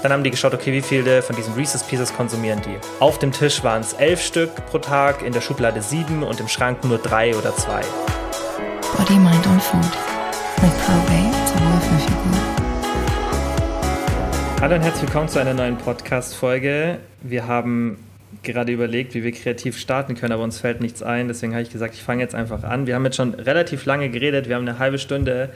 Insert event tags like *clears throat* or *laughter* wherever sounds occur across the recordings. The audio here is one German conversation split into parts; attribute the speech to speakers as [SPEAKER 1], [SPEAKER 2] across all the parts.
[SPEAKER 1] Dann haben die geschaut, okay, wie viele von diesen Reese's Pieces konsumieren die. Auf dem Tisch waren es elf Stück pro Tag, in der Schublade sieben und im Schrank nur drei oder zwei.
[SPEAKER 2] Body, Mind und Food. Mit Probate zur Wohlfühlfigur.
[SPEAKER 1] Hallo und herzlich willkommen zu einer neuen Podcast-Folge. Wir haben gerade überlegt, wie wir kreativ starten können, aber uns fällt nichts ein. Deswegen habe ich gesagt, ich fange jetzt einfach an. Wir haben jetzt schon relativ lange geredet. Wir haben eine halbe Stunde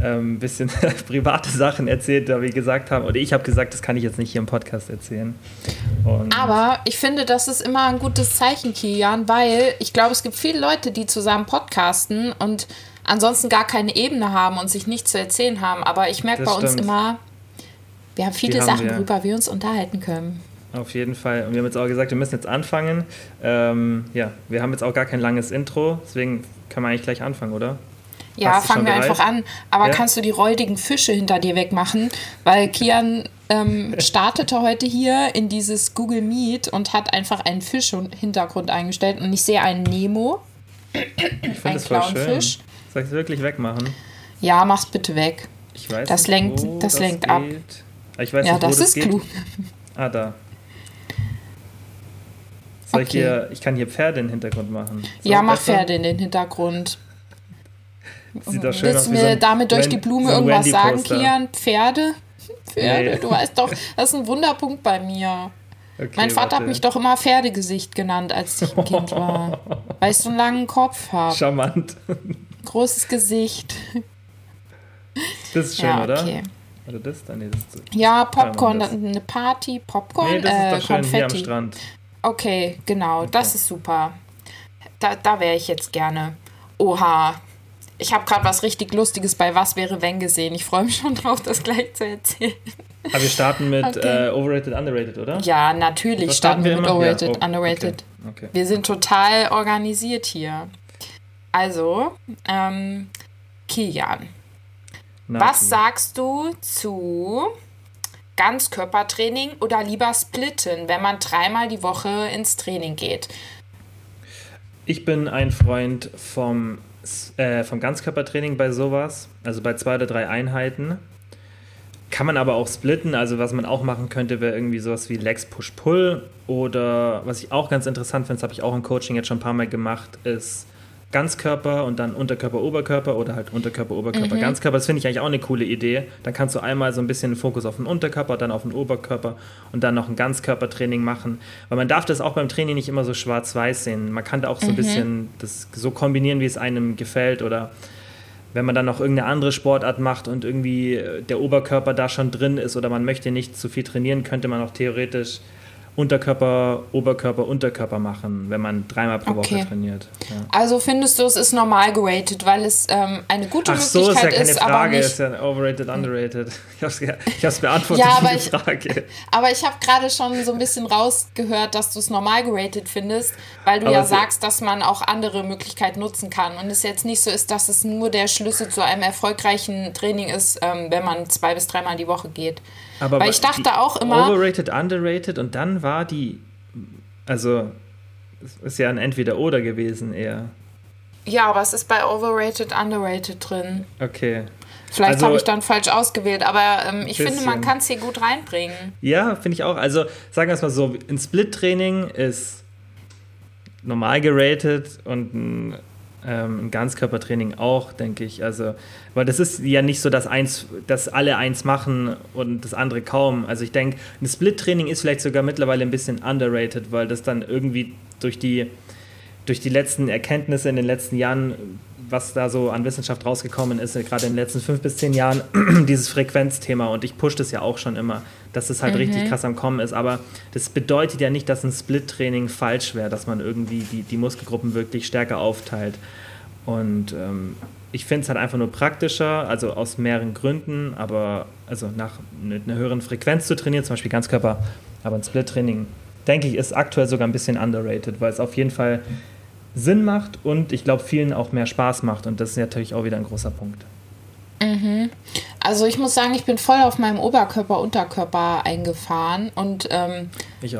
[SPEAKER 1] ein ähm, bisschen *laughs* private Sachen erzählt, da wir gesagt haben, oder ich habe gesagt, das kann ich jetzt nicht hier im Podcast erzählen.
[SPEAKER 3] Und Aber ich finde, das ist immer ein gutes Zeichen, Kian, weil ich glaube, es gibt viele Leute, die zusammen podcasten und ansonsten gar keine Ebene haben und sich nichts zu erzählen haben. Aber ich merke bei stimmt. uns immer, wir haben viele haben Sachen, wir. worüber wir uns unterhalten können.
[SPEAKER 1] Auf jeden Fall. Und wir haben jetzt auch gesagt, wir müssen jetzt anfangen. Ähm, ja, wir haben jetzt auch gar kein langes Intro, deswegen können wir eigentlich gleich anfangen, oder?
[SPEAKER 3] Ja, fangen wir einfach an. Aber ja? kannst du die räudigen Fische hinter dir wegmachen? Weil Kian ähm, *laughs* startete heute hier in dieses Google Meet und hat einfach einen Fisch im Hintergrund eingestellt. Und ich sehe einen Nemo.
[SPEAKER 1] Ich finde das voll schön. Soll ich es wirklich wegmachen?
[SPEAKER 3] Ja, mach's bitte weg.
[SPEAKER 1] Ich weiß
[SPEAKER 3] das
[SPEAKER 1] nicht,
[SPEAKER 3] lenkt, das, das lenkt geht. ab.
[SPEAKER 1] Ich weiß
[SPEAKER 3] ja,
[SPEAKER 1] nicht, wo
[SPEAKER 3] das,
[SPEAKER 1] das
[SPEAKER 3] ist
[SPEAKER 1] geht.
[SPEAKER 3] klug.
[SPEAKER 1] Ah, da. Soll okay. ich, hier, ich kann hier Pferde in den Hintergrund machen.
[SPEAKER 3] Soll ja, mach besser? Pferde in den Hintergrund.
[SPEAKER 1] Sieht doch schön
[SPEAKER 3] Willst
[SPEAKER 1] du
[SPEAKER 3] mir
[SPEAKER 1] so ein,
[SPEAKER 3] damit durch die Blume so irgendwas sagen, Kian? Pferde? Pferde?
[SPEAKER 1] Nee.
[SPEAKER 3] Du weißt doch, das ist ein Wunderpunkt bei mir.
[SPEAKER 1] Okay,
[SPEAKER 3] mein Vater
[SPEAKER 1] warte.
[SPEAKER 3] hat mich doch immer Pferdegesicht genannt, als ich ein Kind war. weil ich so einen langen Kopf habe.
[SPEAKER 1] Charmant.
[SPEAKER 3] Großes Gesicht.
[SPEAKER 1] Das ist schön,
[SPEAKER 3] ja,
[SPEAKER 1] oder?
[SPEAKER 3] okay.
[SPEAKER 1] Oder das? Dann, nee, das
[SPEAKER 3] Ja, Popcorn,
[SPEAKER 1] das.
[SPEAKER 3] eine Party, Popcorn,
[SPEAKER 1] Nee, das ist
[SPEAKER 3] äh,
[SPEAKER 1] doch schön
[SPEAKER 3] Konfetti.
[SPEAKER 1] hier am Strand.
[SPEAKER 3] Okay, genau,
[SPEAKER 1] Okay.
[SPEAKER 3] das ist super. Da, da wäre ich jetzt gerne. Oha. Ich habe gerade was richtig Lustiges bei Was wäre wenn gesehen. Ich freue mich schon drauf, das gleich zu erzählen.
[SPEAKER 1] Aber wir starten mit
[SPEAKER 3] Okay.
[SPEAKER 1] äh, Overrated, Underrated, oder?
[SPEAKER 3] Ja, natürlich
[SPEAKER 1] Was
[SPEAKER 3] starten wir mit
[SPEAKER 1] immer? Ja,
[SPEAKER 3] Overrated,
[SPEAKER 1] oh,
[SPEAKER 3] Underrated.
[SPEAKER 1] Okay.
[SPEAKER 3] Wir sind total organisiert hier. Also, ähm, Kilian,
[SPEAKER 1] Na,
[SPEAKER 3] was
[SPEAKER 1] okay.
[SPEAKER 3] sagst du zu Ganzkörpertraining oder lieber splitten, wenn man dreimal die Woche ins Training geht?
[SPEAKER 1] Ich bin ein Freund vom, äh, vom Ganzkörpertraining bei sowas, also bei zwei oder drei Einheiten. Kann man aber auch splitten, also was man auch machen könnte, wäre irgendwie sowas wie Legs Push Pull oder was ich auch ganz interessant finde, das habe ich auch im Coaching jetzt schon ein paar Mal gemacht, ist Ganzkörper und dann Unterkörper, Oberkörper oder halt Unterkörper, Oberkörper,
[SPEAKER 3] Mhm.
[SPEAKER 1] Ganzkörper. Das finde ich eigentlich auch eine coole Idee. Dann kannst du einmal so ein bisschen Fokus auf den Unterkörper, dann auf den Oberkörper und dann noch ein Ganzkörpertraining machen. Weil man darf das auch beim Training nicht immer so schwarz-weiß sehen. Man kann da auch so ein bisschen das so kombinieren, wie es einem gefällt oder wenn man dann noch irgendeine andere Sportart macht und irgendwie äh, der Oberkörper da schon drin ist oder man möchte nicht zu viel trainieren, könnte man auch theoretisch Unterkörper, Oberkörper, Unterkörper machen, wenn man dreimal pro
[SPEAKER 3] Okay.
[SPEAKER 1] Woche trainiert. Ja.
[SPEAKER 3] Also findest du, es ist normal geratet, weil es ähm, eine gute
[SPEAKER 1] Ach so, ist ja
[SPEAKER 3] Möglichkeit
[SPEAKER 1] keine Frage, ist ja overrated, underrated. Ich ich hab's beantwortet,
[SPEAKER 3] Ja, aber
[SPEAKER 1] die
[SPEAKER 3] ich-
[SPEAKER 1] Frage. *laughs*
[SPEAKER 3] Aber ich habe gerade schon so ein bisschen rausgehört, dass du es normal geratet findest, weil du
[SPEAKER 1] Aber
[SPEAKER 3] ja
[SPEAKER 1] es-
[SPEAKER 3] sagst, dass man auch andere Möglichkeiten nutzen kann. Und es jetzt nicht so ist, dass es nur der Schlüssel zu einem erfolgreichen Training ist, ähm, wenn man zwei bis dreimal die Woche geht.
[SPEAKER 1] Aber
[SPEAKER 3] Weil ich dachte auch immer-
[SPEAKER 1] Overrated, underrated und dann war die, also, es ist ja ein Entweder-Oder gewesen eher.
[SPEAKER 3] Ja, aber es ist bei overrated, underrated drin.
[SPEAKER 1] Okay.
[SPEAKER 3] Vielleicht
[SPEAKER 1] Also-
[SPEAKER 3] habe ich dann falsch ausgewählt, aber ähm, ich finde, man
[SPEAKER 1] Bisschen.
[SPEAKER 3] kann es hier gut reinbringen.
[SPEAKER 1] Ja, finde ich auch. Also sagen wir es mal so, ein Split-Training ist normal geratet und ein, ähm, ein Ganzkörpertraining auch, denke ich. Also, weil das ist ja nicht so, dass eins, dass alle eins machen und das andere kaum. Also ich denke, ein Split-Training ist vielleicht sogar mittlerweile ein bisschen underrated, weil das dann irgendwie durch die durch die letzten Erkenntnisse in den letzten Jahren, was da so an Wissenschaft rausgekommen ist, gerade in den letzten fünf bis zehn Jahren, *clears throat* dieses Frequenzthema. Und ich push das ja auch schon immer, dass es halt richtig krass am Kommen ist. Aber das bedeutet ja nicht, dass ein Split-Training falsch wäre, dass man irgendwie die, die Muskelgruppen wirklich stärker aufteilt. Und ähm, ich finde es halt einfach nur praktischer, also aus mehreren Gründen, aber also nach mit einer höheren Frequenz zu trainieren, zum Beispiel Ganzkörper, aber ein Split-Training, denke ich, ist aktuell sogar ein bisschen underrated, weil es auf jeden Fall Sinn macht und ich glaube vielen auch mehr Spaß macht und das ist natürlich auch wieder ein großer Punkt.
[SPEAKER 3] Also ich muss sagen, ich bin voll auf meinem Oberkörper-Unterkörper eingefahren und ähm,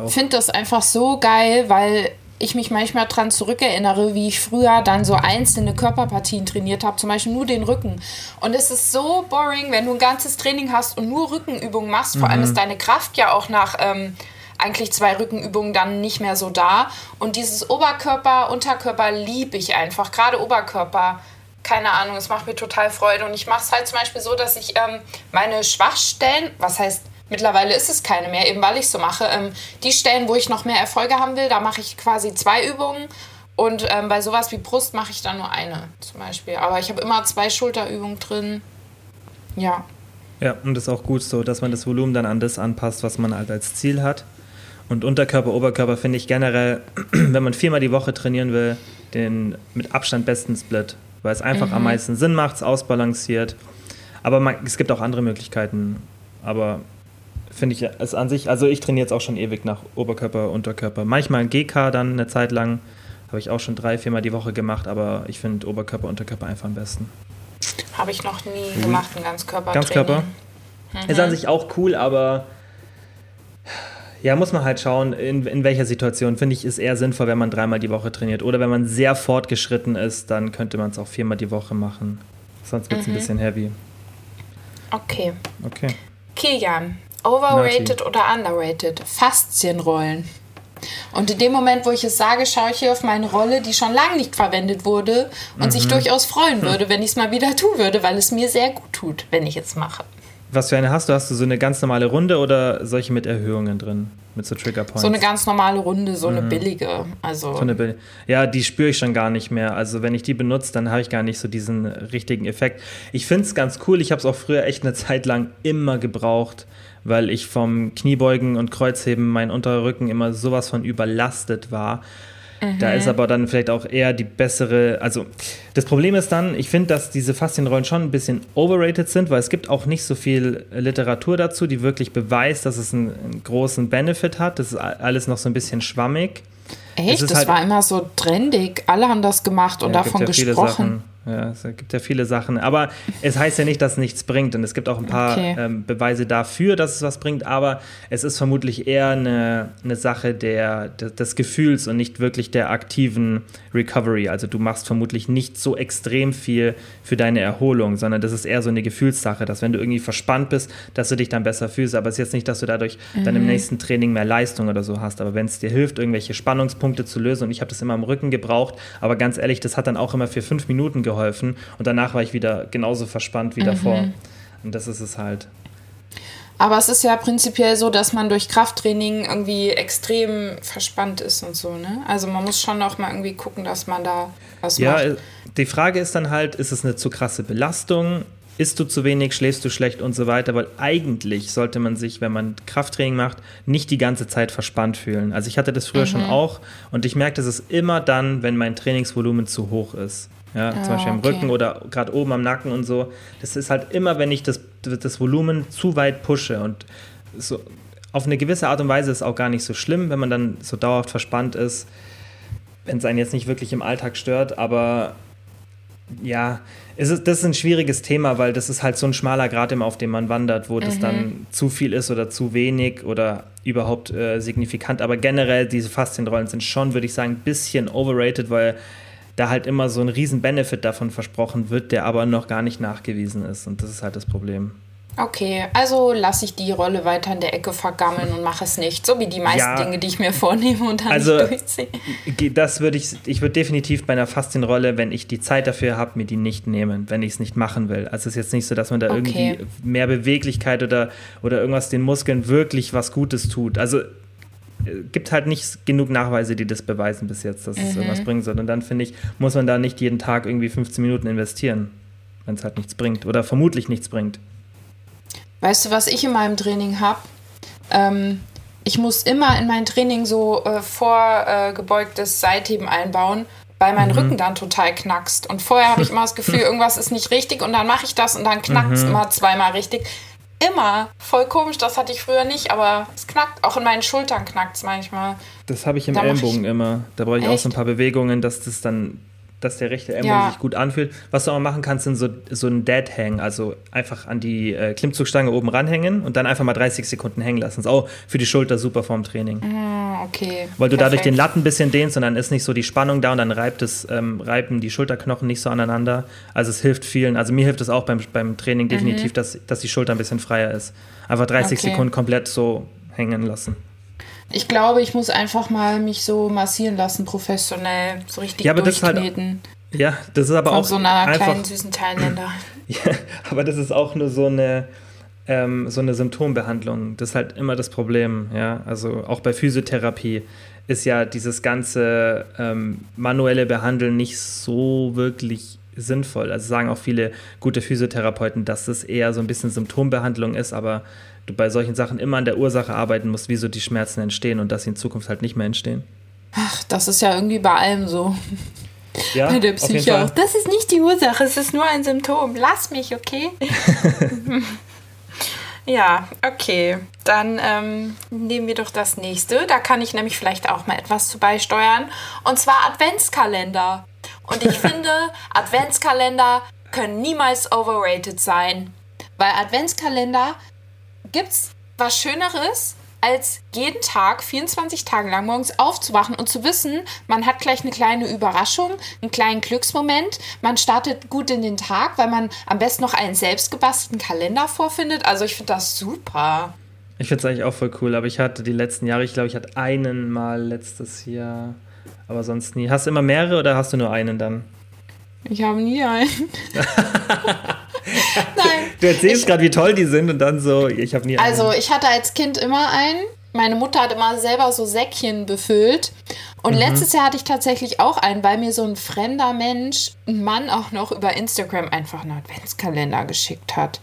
[SPEAKER 3] finde das einfach so geil, weil ich mich manchmal daran zurückerinnere, wie ich früher dann so einzelne Körperpartien trainiert habe, zum Beispiel nur den Rücken. Und es ist so boring, wenn du ein ganzes Training hast und nur Rückenübungen machst. Vor allem ist deine Kraft ja auch nach ähm, eigentlich zwei Rückenübungen dann nicht mehr so da. Und dieses Oberkörper, Unterkörper liebe ich einfach. Gerade Oberkörper, keine Ahnung, es macht mir total Freude. Und ich mache es halt zum Beispiel so, dass ich ähm, meine Schwachstellen, was heißt, mittlerweile ist es keine mehr, eben weil ich so mache, ähm, die Stellen, wo ich noch mehr Erfolge haben will, da mache ich quasi zwei Übungen. Und ähm, bei sowas wie Brust mache ich dann nur eine zum Beispiel. Aber ich habe immer zwei Schulterübungen drin. Ja.
[SPEAKER 1] Ja, und das ist auch gut so, dass man das Volumen dann an das anpasst, was man halt als Ziel hat. Und Unterkörper, Oberkörper finde ich generell, *clears throat* wenn man viermal die Woche trainieren will, den mit Abstand besten Split, weil es einfach mhm. am meisten Sinn macht, es ausbalanciert. Aber man, es gibt auch andere Möglichkeiten. Aber finde ich es an sich, also ich trainiere jetzt auch schon ewig nach Oberkörper, Unterkörper. Manchmal ein GK dann eine Zeit lang, habe ich auch schon drei, viermal die Woche gemacht, aber ich finde Oberkörper, Unterkörper einfach am besten.
[SPEAKER 3] Habe ich noch nie mhm. gemacht, ein Ganzkörper.
[SPEAKER 1] Ganzkörper? Mhm. Ist an sich auch cool, aber ja, muss man halt schauen, in, in welcher Situation. Finde ich, ist eher sinnvoll, wenn man dreimal die Woche trainiert. Oder wenn man sehr fortgeschritten ist, dann könnte man es auch viermal die Woche machen. Sonst wird es mhm. ein bisschen heavy.
[SPEAKER 3] Okay.
[SPEAKER 1] Okay.
[SPEAKER 3] Kilian, overrated Nati. oder underrated? Faszienrollen. Und in dem Moment, wo ich es sage, schaue ich hier auf meine Rolle, die schon lange nicht verwendet wurde und mhm. sich durchaus freuen würde, wenn ich es mal wieder tun würde, weil es mir sehr gut tut, wenn ich es mache.
[SPEAKER 1] Was für eine hast du? Hast du so eine ganz normale Runde oder solche mit Erhöhungen drin? Mit so Trigger Points?
[SPEAKER 3] So eine ganz normale Runde, so mhm. eine billige. Also so
[SPEAKER 1] eine Bill ja, die spüre ich schon gar nicht mehr. Also wenn ich die benutze, dann habe ich gar nicht so diesen richtigen Effekt. Ich finde es ganz cool. Ich habe es auch früher echt eine Zeit lang immer gebraucht, weil ich vom Kniebeugen und Kreuzheben mein unterer Rücken immer sowas von überlastet war. Da ist mhm. aber dann vielleicht auch eher die bessere. Also, das Problem ist dann, ich finde, dass diese Faszienrollen schon ein bisschen overrated sind, weil es gibt auch nicht so viel Literatur dazu, die wirklich beweist, dass es einen, einen großen Benefit hat. Das ist alles noch so ein bisschen schwammig.
[SPEAKER 3] Echt? Das halt, war immer so trendig. Alle haben das gemacht und ja, davon ja gesprochen.
[SPEAKER 1] Ja, es gibt ja viele Sachen. Aber es heißt ja nicht, dass es nichts bringt. Und es gibt auch ein paar okay. ähm, Beweise dafür, dass es was bringt. Aber es ist vermutlich eher eine, eine Sache der, des Gefühls und nicht wirklich der aktiven Recovery. Also du machst vermutlich nicht so extrem viel für deine Erholung, sondern das ist eher so eine Gefühlssache, dass wenn du irgendwie verspannt bist, dass du dich dann besser fühlst. Aber es ist jetzt nicht, dass du dadurch mhm. dann im mhm. nächsten Training mehr Leistung oder so hast. Aber wenn es dir hilft, irgendwelche Spannungspunkte zu lösen, und ich habe das immer am Rücken gebraucht, aber ganz ehrlich, das hat dann auch immer für fünf Minuten geholfen geholfen. Und danach war ich wieder genauso verspannt wie mhm. davor. Und das ist es halt.
[SPEAKER 3] Aber es ist ja prinzipiell so, dass man durch Krafttraining irgendwie extrem verspannt ist und so, ne? Also man muss schon auch mal irgendwie gucken, dass man da was
[SPEAKER 1] ja,
[SPEAKER 3] macht. Ja,
[SPEAKER 1] die Frage ist dann halt, ist es eine zu krasse Belastung? Isst du zu wenig, schläfst du schlecht und so weiter? Weil eigentlich sollte man sich, wenn man Krafttraining macht, nicht die ganze Zeit verspannt fühlen. Also ich hatte das früher mhm. schon auch und ich merke, dass es immer dann, wenn mein Trainingsvolumen zu hoch ist. Ja, ah, zum Beispiel am okay. Rücken oder gerade oben am Nacken und so. Das ist halt immer, wenn ich das, das Volumen zu weit pushe. Und so auf eine gewisse Art und Weise ist es auch gar nicht so schlimm, wenn man dann so dauerhaft verspannt ist, wenn es einen jetzt nicht wirklich im Alltag stört. Aber ja, es ist, das ist ein schwieriges Thema, weil das ist halt so ein schmaler Grad immer, auf dem man wandert, wo mhm. das dann zu viel ist oder zu wenig oder überhaupt äh, signifikant. Aber generell, diese Faszienrollen sind schon, würde ich sagen, ein bisschen overrated, weil da halt immer so ein riesen Benefit davon versprochen wird, der aber noch gar nicht nachgewiesen ist. Und das ist halt das Problem.
[SPEAKER 3] Okay, also lasse ich die Rolle weiter in der Ecke vergammeln und mache es nicht, so wie die meisten ja, Dinge, die ich mir vornehme und dann also, nicht durchziehe.
[SPEAKER 1] Das würde ich, ich würde definitiv bei einer Faszienrolle, wenn ich die Zeit dafür habe, mir die nicht nehmen, wenn ich es nicht machen will. Also es ist jetzt nicht so, dass man da okay. irgendwie mehr Beweglichkeit oder, oder irgendwas den Muskeln wirklich was Gutes tut. Also gibt halt nicht genug Nachweise, die das beweisen bis jetzt, dass mhm. es irgendwas bringen soll. Und dann finde ich, muss man da nicht jeden Tag irgendwie 15 Minuten investieren, wenn es halt nichts bringt oder vermutlich nichts bringt.
[SPEAKER 3] Weißt du, was ich in meinem Training habe? Ähm, ich muss immer in mein Training so äh, vorgebeugtes äh, Seitheben einbauen, weil mein mhm. Rücken dann total knackst. Und vorher habe ich immer das Gefühl, *laughs* irgendwas ist nicht richtig und dann mache ich das und dann knackt es mhm. immer zweimal richtig immer. Voll komisch, das hatte ich früher nicht, aber es knackt. Auch in meinen Schultern knackt es manchmal.
[SPEAKER 1] Das habe ich im da Ellenbogen immer. Da brauche ich Echt? auch so ein paar Bewegungen, dass das dann dass der rechte Ellbogen
[SPEAKER 3] Ja.
[SPEAKER 1] sich gut anfühlt. Was du auch machen kannst, sind so, so ein Dead Hang, also einfach an die äh, Klimmzugstange oben ranhängen und dann einfach mal 30 Sekunden hängen lassen. Ist auch für die Schulter super vorm Training.
[SPEAKER 3] Ah, okay.
[SPEAKER 1] Weil du dadurch den
[SPEAKER 3] Perfekt.
[SPEAKER 1] Latten ein bisschen dehnst und dann ist nicht so die Spannung da und dann reibt es, ähm, reiben die Schulterknochen nicht so aneinander. Also es hilft vielen, also mir hilft es auch beim, beim Training definitiv, dass, dass die Schulter ein bisschen freier ist. Einfach 30
[SPEAKER 3] Okay.
[SPEAKER 1] Sekunden komplett so hängen lassen.
[SPEAKER 3] Ich glaube, ich muss einfach mal mich so massieren lassen, professionell. So richtig
[SPEAKER 1] Ja, aber das ist halt-
[SPEAKER 3] durchkneten.
[SPEAKER 1] Ja, das ist aber
[SPEAKER 3] Von
[SPEAKER 1] auch
[SPEAKER 3] so einer
[SPEAKER 1] einfach.
[SPEAKER 3] kleinen, süßen Thailänder. *laughs*
[SPEAKER 1] Ja, aber das ist auch nur so eine, ähm, so eine Symptombehandlung. Das ist halt immer das Problem, ja. Also auch bei Physiotherapie ist ja dieses ganze ähm, manuelle Behandeln nicht so wirklich sinnvoll. Also sagen auch viele gute Physiotherapeuten, dass das eher so ein bisschen Symptombehandlung ist, aber du bei solchen Sachen immer an der Ursache arbeiten musst, wieso die Schmerzen entstehen und dass sie in Zukunft halt nicht mehr entstehen.
[SPEAKER 3] Ach, das ist ja irgendwie bei allem so.
[SPEAKER 1] Ja,
[SPEAKER 3] Bei der Psyche auch. Das ist nicht die Ursache, es ist nur ein Symptom. Lass mich, okay? *laughs* ja, okay. Dann ähm, nehmen wir doch das nächste. Da kann ich nämlich vielleicht auch mal etwas zu beisteuern. Und zwar Adventskalender. Und ich *laughs* finde, Adventskalender können niemals overrated sein. Weil Adventskalender gibt's was Schöneres, als jeden Tag, 24 Tage lang morgens aufzuwachen und zu wissen, man hat gleich eine kleine Überraschung, einen kleinen Glücksmoment. Man startet gut in den Tag, weil man am besten noch einen selbstgebastelten Kalender vorfindet. Also ich finde das super.
[SPEAKER 1] Ich finde es eigentlich auch voll cool, aber ich hatte die letzten Jahre, ich glaube, ich hatte einen mal letztes Jahr, aber sonst nie. Hast du immer mehrere oder hast du nur einen dann?
[SPEAKER 3] Ich habe nie einen. *laughs* Nein.
[SPEAKER 1] Du erzählst gerade, wie toll die sind und dann so, ich habe nie einen.
[SPEAKER 3] Also ich hatte als Kind immer einen. Meine Mutter hat immer selber so Säckchen befüllt. Und letztes Jahr hatte ich tatsächlich auch einen, weil mir so ein fremder Mensch, ein Mann auch noch über Instagram einfach einen Adventskalender geschickt hat.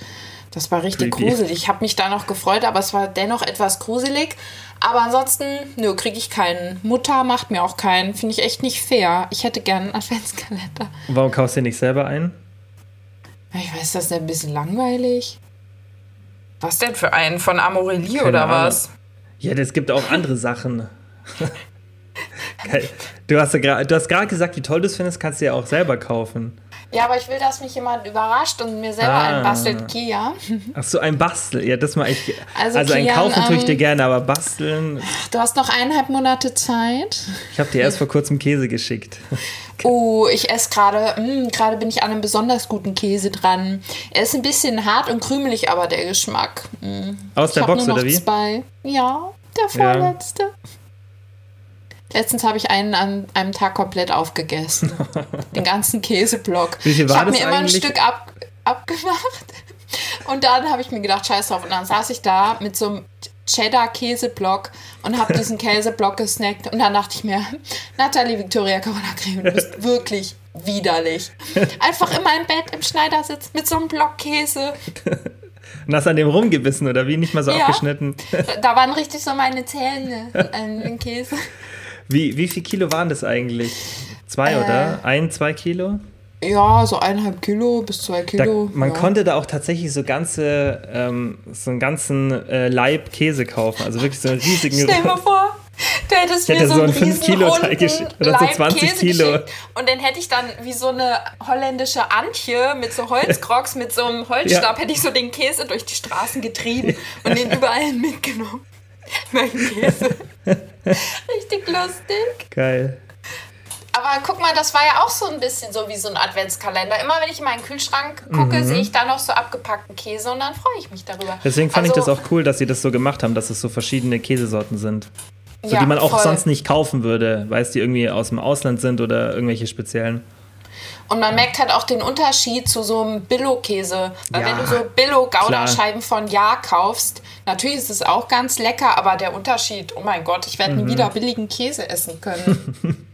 [SPEAKER 3] Das war richtig
[SPEAKER 1] Creepy.
[SPEAKER 3] gruselig. Ich habe mich da noch gefreut, aber es war dennoch etwas gruselig. Aber ansonsten, nö, kriege ich keinen. Mutter macht mir auch keinen. Finde ich echt nicht fair. Ich hätte gerne einen Adventskalender.
[SPEAKER 1] Warum kaufst du nicht selber ein?
[SPEAKER 3] Ich weiß, das ist ein bisschen langweilig. Was denn für einen? Von Amorelie
[SPEAKER 1] Keine
[SPEAKER 3] oder
[SPEAKER 1] Ahnung.
[SPEAKER 3] was?
[SPEAKER 1] Ja, es gibt auch andere Sachen. *laughs* Du hast ja gerade gesagt, wie toll du es findest, kannst du ja auch selber kaufen.
[SPEAKER 3] Ja, aber ich will, dass mich jemand überrascht und mir selber
[SPEAKER 1] Ah.
[SPEAKER 3] einen bastelt Kia.
[SPEAKER 1] Ach so, ein Bastel. Ja, das mal ich.
[SPEAKER 3] Also,
[SPEAKER 1] Also, ein
[SPEAKER 3] Kian,
[SPEAKER 1] Kaufen tue ich dir
[SPEAKER 3] ähm,
[SPEAKER 1] gerne, aber basteln.
[SPEAKER 3] Du hast noch eineinhalb Monate Zeit.
[SPEAKER 1] Ich habe dir erst vor kurzem Käse geschickt. *laughs*
[SPEAKER 3] Oh, ich esse gerade, mm, gerade bin ich an einem besonders guten Käse dran. Er ist ein bisschen hart und krümelig, aber der Geschmack. Mm.
[SPEAKER 1] Aus
[SPEAKER 3] Ich
[SPEAKER 1] der Box
[SPEAKER 3] nur noch
[SPEAKER 1] oder wie?
[SPEAKER 3] zwei. Ja, der vorletzte. Letztens habe ich einen an einem Tag komplett aufgegessen. *laughs* Den ganzen Käseblock.
[SPEAKER 1] Wie viel
[SPEAKER 3] ich
[SPEAKER 1] war
[SPEAKER 3] habe
[SPEAKER 1] das
[SPEAKER 3] mir immer ein? Stück ab, abgemacht. Und dann habe ich mir gedacht, scheiß drauf. Und dann saß ich da mit so einem Cheddar-Käseblock und habe diesen Käseblock gesnackt. Und dann dachte ich mir, Nathalie Victoria Corona Creme, du bist wirklich widerlich. Einfach immer im Bett im Schneidersitz mit so einem Block Käse. *laughs*
[SPEAKER 1] Und hast an dem rumgebissen oder wie? Nicht mal so
[SPEAKER 3] Ja.
[SPEAKER 1] abgeschnitten.
[SPEAKER 3] Da waren richtig so meine Zähne *laughs* an den Käse.
[SPEAKER 1] Wie, wie viel Kilo waren das eigentlich? Zwei
[SPEAKER 3] Äh.
[SPEAKER 1] oder? Ein, zwei Kilo?
[SPEAKER 3] Ja, so eineinhalb Kilo bis zwei
[SPEAKER 1] Da,
[SPEAKER 3] Kilo.
[SPEAKER 1] man
[SPEAKER 3] ja.
[SPEAKER 1] konnte da auch tatsächlich so ganze, ähm, so einen ganzen äh, Leib Käse kaufen. Also wirklich so einen riesigen. *laughs*
[SPEAKER 3] Stell dir mal vor, du hättest
[SPEAKER 1] Ich hätte
[SPEAKER 3] mir so
[SPEAKER 1] so
[SPEAKER 3] einen
[SPEAKER 1] einen 5 Kilo Teig geschickt. Oder so
[SPEAKER 3] Leib
[SPEAKER 1] 20
[SPEAKER 3] Käse
[SPEAKER 1] Kilo.
[SPEAKER 3] geschickt. Und dann hätte ich dann wie so eine holländische Antje mit so Holzkrocks, *laughs* mit so einem Holzstab,
[SPEAKER 1] Ja.
[SPEAKER 3] hätte ich so den Käse durch die Straßen getrieben *laughs* und den überall mitgenommen. *laughs* Mein Käse. Richtig lustig.
[SPEAKER 1] Geil.
[SPEAKER 3] Aber guck mal, das war ja auch so ein bisschen so wie so ein Adventskalender. Immer wenn ich in meinen Kühlschrank gucke, sehe ich da noch so abgepackten Käse und dann freue ich mich darüber.
[SPEAKER 1] Mhm. Deswegen fand
[SPEAKER 3] Also,
[SPEAKER 1] ich das auch cool, dass sie das so gemacht haben, dass es so verschiedene Käsesorten sind. So,
[SPEAKER 3] Ja,
[SPEAKER 1] die man auch
[SPEAKER 3] voll.
[SPEAKER 1] sonst nicht kaufen würde, weil es die irgendwie aus dem Ausland sind oder irgendwelche speziellen.
[SPEAKER 3] Und man merkt halt auch den Unterschied zu so einem Billo-Käse. Weil
[SPEAKER 1] Ja,
[SPEAKER 3] wenn du so Billo-Gouda-Scheiben von Ja kaufst, natürlich ist es auch ganz lecker, aber der Unterschied, oh mein Gott, ich werde
[SPEAKER 1] Mhm.
[SPEAKER 3] nie wieder billigen Käse essen können. *laughs*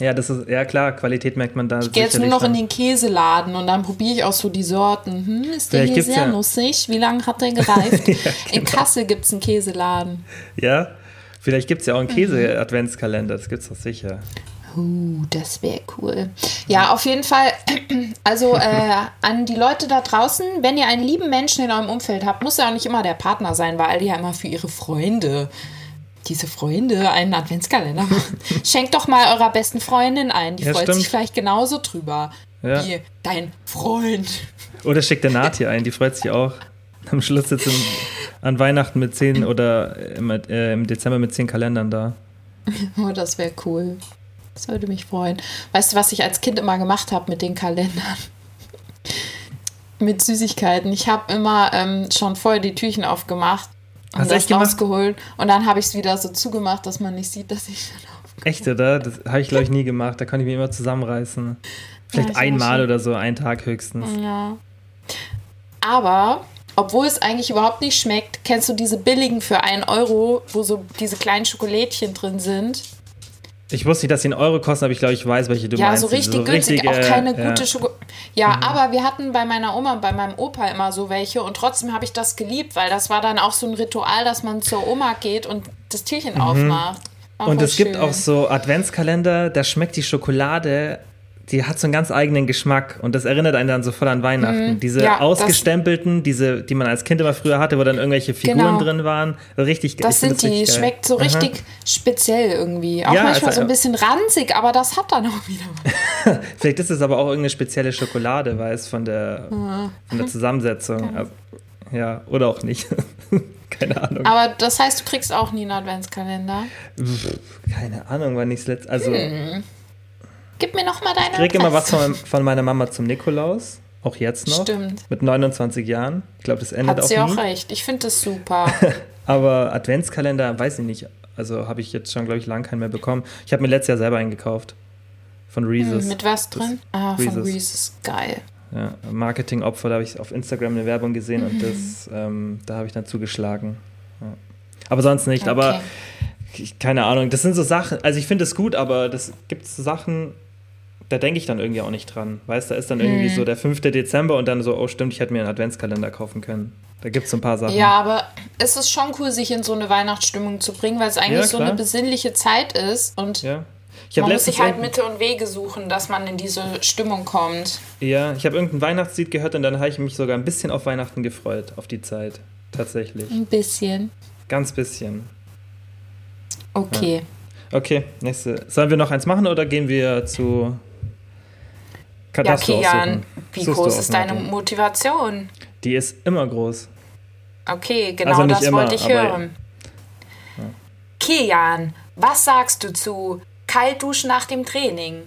[SPEAKER 1] Ja, das ist, ja klar, Qualität merkt man da.
[SPEAKER 3] Ich gehe jetzt nur noch in den Käseladen und dann probiere ich auch so die Sorten. Hm, ist der
[SPEAKER 1] Vielleicht
[SPEAKER 3] hier sehr
[SPEAKER 1] ja-
[SPEAKER 3] nussig? Wie lange hat der gereift? *laughs*
[SPEAKER 1] Ja,
[SPEAKER 3] In
[SPEAKER 1] genau.
[SPEAKER 3] Kassel gibt es einen Käseladen.
[SPEAKER 1] Ja, vielleicht gibt es ja auch einen
[SPEAKER 3] Mhm.
[SPEAKER 1] Käse-Adventskalender, das gibt's doch sicher.
[SPEAKER 3] Uh, das wäre cool. Ja, auf jeden Fall. *clears throat* Also äh, an die Leute da draußen, wenn ihr einen lieben Menschen in eurem Umfeld habt, muss ja auch nicht immer der Partner sein, weil alle ja immer für ihre Freunde diese Freunde einen Adventskalender machen. *laughs* Schenkt doch mal eurer besten Freundin ein. Die
[SPEAKER 1] Ja,
[SPEAKER 3] freut
[SPEAKER 1] stimmt.
[SPEAKER 3] sich vielleicht genauso drüber.
[SPEAKER 1] Ja.
[SPEAKER 3] Wie dein Freund.
[SPEAKER 1] Oder schickt der Nati ein, die freut sich auch. Am Schluss sitzen an Weihnachten mit zehn oder im, äh, im Dezember mit zehn Kalendern da. *laughs*
[SPEAKER 3] Oh, das wäre cool. Das würde mich freuen. Weißt du, was ich als Kind immer gemacht habe mit den Kalendern? *laughs* mit Süßigkeiten. Ich habe immer ähm, schon vorher die Türchen aufgemacht und
[SPEAKER 1] Hast
[SPEAKER 3] das rausgeholt. Und dann habe ich es wieder so zugemacht, dass man nicht sieht, dass ich schon auf.
[SPEAKER 1] Echt, oder? Das habe ich, glaube ich, nie gemacht. Da konnte ich mich immer zusammenreißen. Vielleicht
[SPEAKER 3] Ja,
[SPEAKER 1] einmal oder so, einen Tag höchstens.
[SPEAKER 3] Ja. Aber, obwohl es eigentlich überhaupt nicht schmeckt, kennst du diese billigen für 1 Euro, wo so diese kleinen Schokolädchen drin sind?
[SPEAKER 1] Ich wusste nicht, dass sie einen Euro kosten, aber ich glaube, ich weiß, welche du
[SPEAKER 3] ja,
[SPEAKER 1] meinst.
[SPEAKER 3] so
[SPEAKER 1] Diese
[SPEAKER 3] richtig günstig,
[SPEAKER 1] richtige,
[SPEAKER 3] auch keine
[SPEAKER 1] ja. Mhm.
[SPEAKER 3] gute Schokolade. Ja, aber wir hatten bei meiner Oma und bei meinem Opa immer so welche und trotzdem habe ich das geliebt, weil das war dann auch so ein Ritual, dass man zur Oma geht und das Türchen aufmacht. War
[SPEAKER 1] Mhm. Und es gibt
[SPEAKER 3] schön.
[SPEAKER 1] auch so Adventskalender, da schmeckt die Schokolade, die hat so einen ganz eigenen Geschmack und das erinnert einen dann so voll an Weihnachten. Diese
[SPEAKER 3] Mhm. Ja, das-
[SPEAKER 1] ausgestempelten, diese, die man als Kind immer früher hatte, wo dann irgendwelche Figuren
[SPEAKER 3] Genau.
[SPEAKER 1] drin waren. Richtig
[SPEAKER 3] Das
[SPEAKER 1] ich find
[SPEAKER 3] sind die,
[SPEAKER 1] richtig geil.
[SPEAKER 3] schmeckt so
[SPEAKER 1] Aha.
[SPEAKER 3] richtig speziell irgendwie. Auch
[SPEAKER 1] Ja,
[SPEAKER 3] manchmal
[SPEAKER 1] also,
[SPEAKER 3] so ein bisschen ranzig, aber das hat dann auch wieder was. *laughs*
[SPEAKER 1] Vielleicht ist es aber auch irgendeine spezielle Schokolade, weiß von der, von der Zusammensetzung. Also, ja, oder auch nicht. *laughs* Keine Ahnung.
[SPEAKER 3] Aber das heißt, du kriegst auch nie einen Adventskalender.
[SPEAKER 1] Keine Ahnung, wann ich es letzt. Also,
[SPEAKER 3] Hm. Gib mir noch mal deine
[SPEAKER 1] ich kriege immer was von, von meiner Mama zum Nikolaus. Auch jetzt noch.
[SPEAKER 3] Stimmt.
[SPEAKER 1] Mit 29 Jahren. Ich glaube, das endet
[SPEAKER 3] Hat
[SPEAKER 1] auch
[SPEAKER 3] sie
[SPEAKER 1] nie.
[SPEAKER 3] auch recht. Ich finde das super. *laughs*
[SPEAKER 1] Aber Adventskalender, weiß ich nicht. Also habe ich jetzt schon, glaube ich, lange keinen mehr bekommen. Ich habe mir letztes Jahr selber einen gekauft. Von Reese's.
[SPEAKER 3] Hm, Mit was drin? Ah, von
[SPEAKER 1] Reese's.
[SPEAKER 3] Reese's. Geil.
[SPEAKER 1] Ja, Marketingopfer, da habe ich auf Instagram eine Werbung gesehen
[SPEAKER 3] Mhm.
[SPEAKER 1] und das, ähm, da habe ich dann zugeschlagen. Ja. Aber sonst nicht. Aber
[SPEAKER 3] Okay.
[SPEAKER 1] ich, keine Ahnung, das sind so Sachen, also ich finde es gut, aber das gibt so Sachen, da denke ich dann irgendwie auch nicht dran. Weißt du, da ist dann irgendwie
[SPEAKER 3] Mhm.
[SPEAKER 1] so der 5. Dezember und dann so, oh stimmt, ich hätte mir einen Adventskalender kaufen können. Da gibt es so ein paar Sachen.
[SPEAKER 3] Ja, aber es ist schon cool, sich in so eine Weihnachtsstimmung zu bringen, weil es eigentlich
[SPEAKER 1] Ja,
[SPEAKER 3] so eine besinnliche Zeit ist und
[SPEAKER 1] ja.
[SPEAKER 3] Man muss sich halt Mittel und Wege suchen, dass man in diese Stimmung kommt.
[SPEAKER 1] Ja, ich habe irgendein Weihnachtslied gehört und dann habe ich mich sogar ein bisschen auf Weihnachten gefreut, auf die Zeit. Tatsächlich.
[SPEAKER 3] Ein bisschen.
[SPEAKER 1] Ganz bisschen.
[SPEAKER 3] Okay.
[SPEAKER 1] Okay, nächste. Sollen wir noch eins machen oder gehen wir zu. Kann
[SPEAKER 3] Ja, Kian, wie
[SPEAKER 1] Suchst
[SPEAKER 3] groß ist deine. Motivation?
[SPEAKER 1] Die ist immer groß.
[SPEAKER 3] Okay, genau
[SPEAKER 1] Also
[SPEAKER 3] das
[SPEAKER 1] immer,
[SPEAKER 3] wollte ich hören. Kian, was sagst du zu Kaltduschen nach dem Training?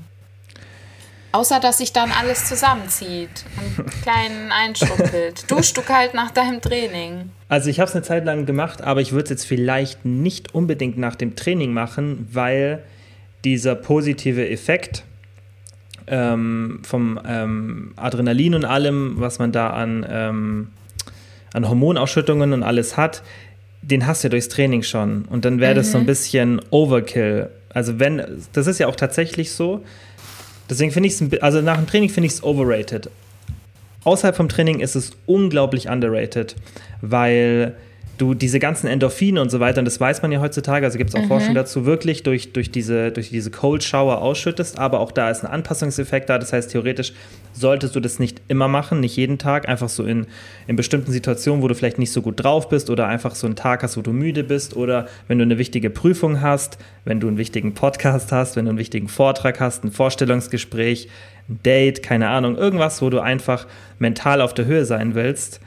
[SPEAKER 3] Außer, dass sich dann alles zusammenzieht und einen *laughs* kleinen einschrumpelt. Duschst du kalt nach deinem Training?
[SPEAKER 1] Also ich habe es eine Zeit lang gemacht, aber ich würde es jetzt vielleicht nicht unbedingt nach dem Training machen, weil dieser positive Effekt ähm, vom ähm, Adrenalin und allem, was man da an, ähm, an Hormonausschüttungen und alles hat, den hast du ja durchs Training schon. Und dann wäre das so ein bisschen Overkill. Also wenn, das ist ja auch tatsächlich so. Deswegen finde ich es, also nach dem Training finde ich es overrated. Außerhalb vom Training ist es unglaublich underrated, weil du diese ganzen Endorphine und so weiter, und das weiß man ja heutzutage, also gibt es auch Forschung dazu, wirklich durch, durch, diese, durch diese Cold Shower ausschüttest, aber auch da ist ein Anpassungseffekt da, das heißt theoretisch solltest du das nicht immer machen, nicht jeden Tag, einfach so in, in bestimmten Situationen, wo du vielleicht nicht so gut drauf bist oder einfach so einen Tag hast, wo du müde bist oder wenn du eine wichtige Prüfung hast, wenn du einen wichtigen Podcast hast, wenn du einen wichtigen Vortrag hast, ein Vorstellungsgespräch, ein Date, keine Ahnung, irgendwas, wo du einfach mental auf der Höhe sein willst.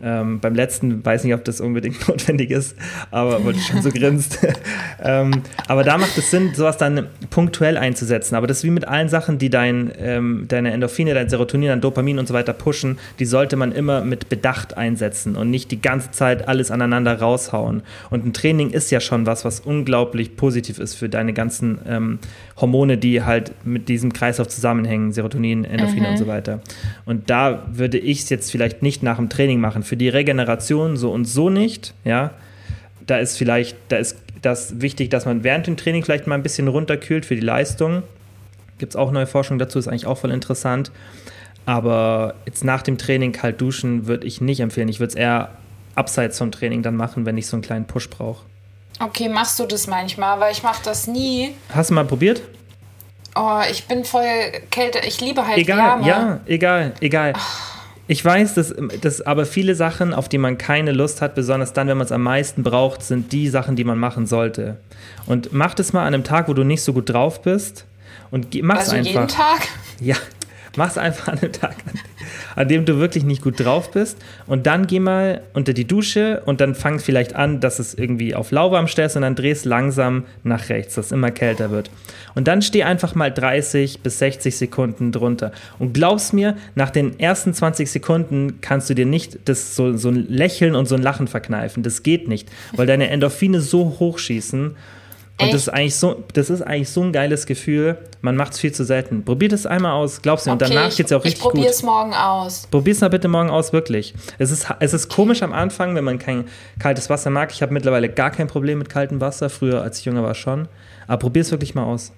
[SPEAKER 1] Ähm, beim letzten weiß nicht, ob das unbedingt *laughs* notwendig ist, aber weil du schon so grinst. *laughs* ähm, aber da macht es Sinn, sowas dann punktuell einzusetzen. Aber das ist wie mit allen Sachen, die dein, ähm, deine Endorphine, dein Serotonin, dein Dopamin und so weiter pushen, die sollte man immer mit Bedacht einsetzen und nicht die ganze Zeit alles aneinander raushauen. Und ein Training ist ja schon was, was unglaublich positiv ist für deine ganzen ähm, Hormone, die halt mit diesem Kreislauf zusammenhängen, Serotonin, Endorphine und so weiter. Und da würde ich es jetzt vielleicht nicht nach dem Training machen. Für die Regeneration so und so nicht, ja. Da ist vielleicht, da ist das wichtig, dass man während dem Training vielleicht mal ein bisschen runterkühlt für die Leistung. Gibt es auch neue Forschung dazu, ist eigentlich auch voll interessant. Aber jetzt nach dem Training kalt duschen würde ich nicht empfehlen. Ich würde es eher abseits vom Training dann machen, wenn ich so einen kleinen Push brauche.
[SPEAKER 3] Okay, machst du das manchmal, weil ich mache das nie.
[SPEAKER 1] Hast du mal probiert?
[SPEAKER 3] Oh, ich bin voll Kälte. Ich liebe halt
[SPEAKER 1] Egal,
[SPEAKER 3] Wärme.
[SPEAKER 1] ja, egal, egal. Ich weiß, dass, dass aber viele Sachen, auf die man keine Lust hat, besonders dann, wenn man es am meisten braucht, sind die Sachen, die man machen sollte. Und mach das mal an einem Tag, wo du nicht so gut drauf bist und mach's
[SPEAKER 3] Also
[SPEAKER 1] einfach.
[SPEAKER 3] jeden Tag?
[SPEAKER 1] Ja, mach's einfach an einem Tag, an, an dem du wirklich nicht gut drauf bist. Und dann geh mal unter die Dusche und dann fang vielleicht an, dass es irgendwie auf lauwarm stellst und dann drehst langsam nach rechts, dass es immer kälter wird. Und dann steh einfach mal 30 bis 60 Sekunden drunter. Und glaub's mir, nach den ersten 20 Sekunden kannst du dir nicht das so, so ein Lächeln und so ein Lachen verkneifen. Das geht nicht, weil deine Endorphine so hochschießen. Und das ist, eigentlich so, das ist eigentlich so ein geiles Gefühl. Man macht es viel zu selten. Probier das einmal aus, glaubst du, und danach
[SPEAKER 3] ich,
[SPEAKER 1] geht es ja auch
[SPEAKER 3] ich
[SPEAKER 1] richtig gut.
[SPEAKER 3] probiere es morgen aus.
[SPEAKER 1] Probier's mal bitte morgen aus, wirklich. Es ist, es ist komisch am Anfang, wenn man kein kaltes Wasser mag. Ich habe mittlerweile gar kein Problem mit kaltem Wasser. Früher, als ich jünger war, schon. Aber probier's wirklich mal aus.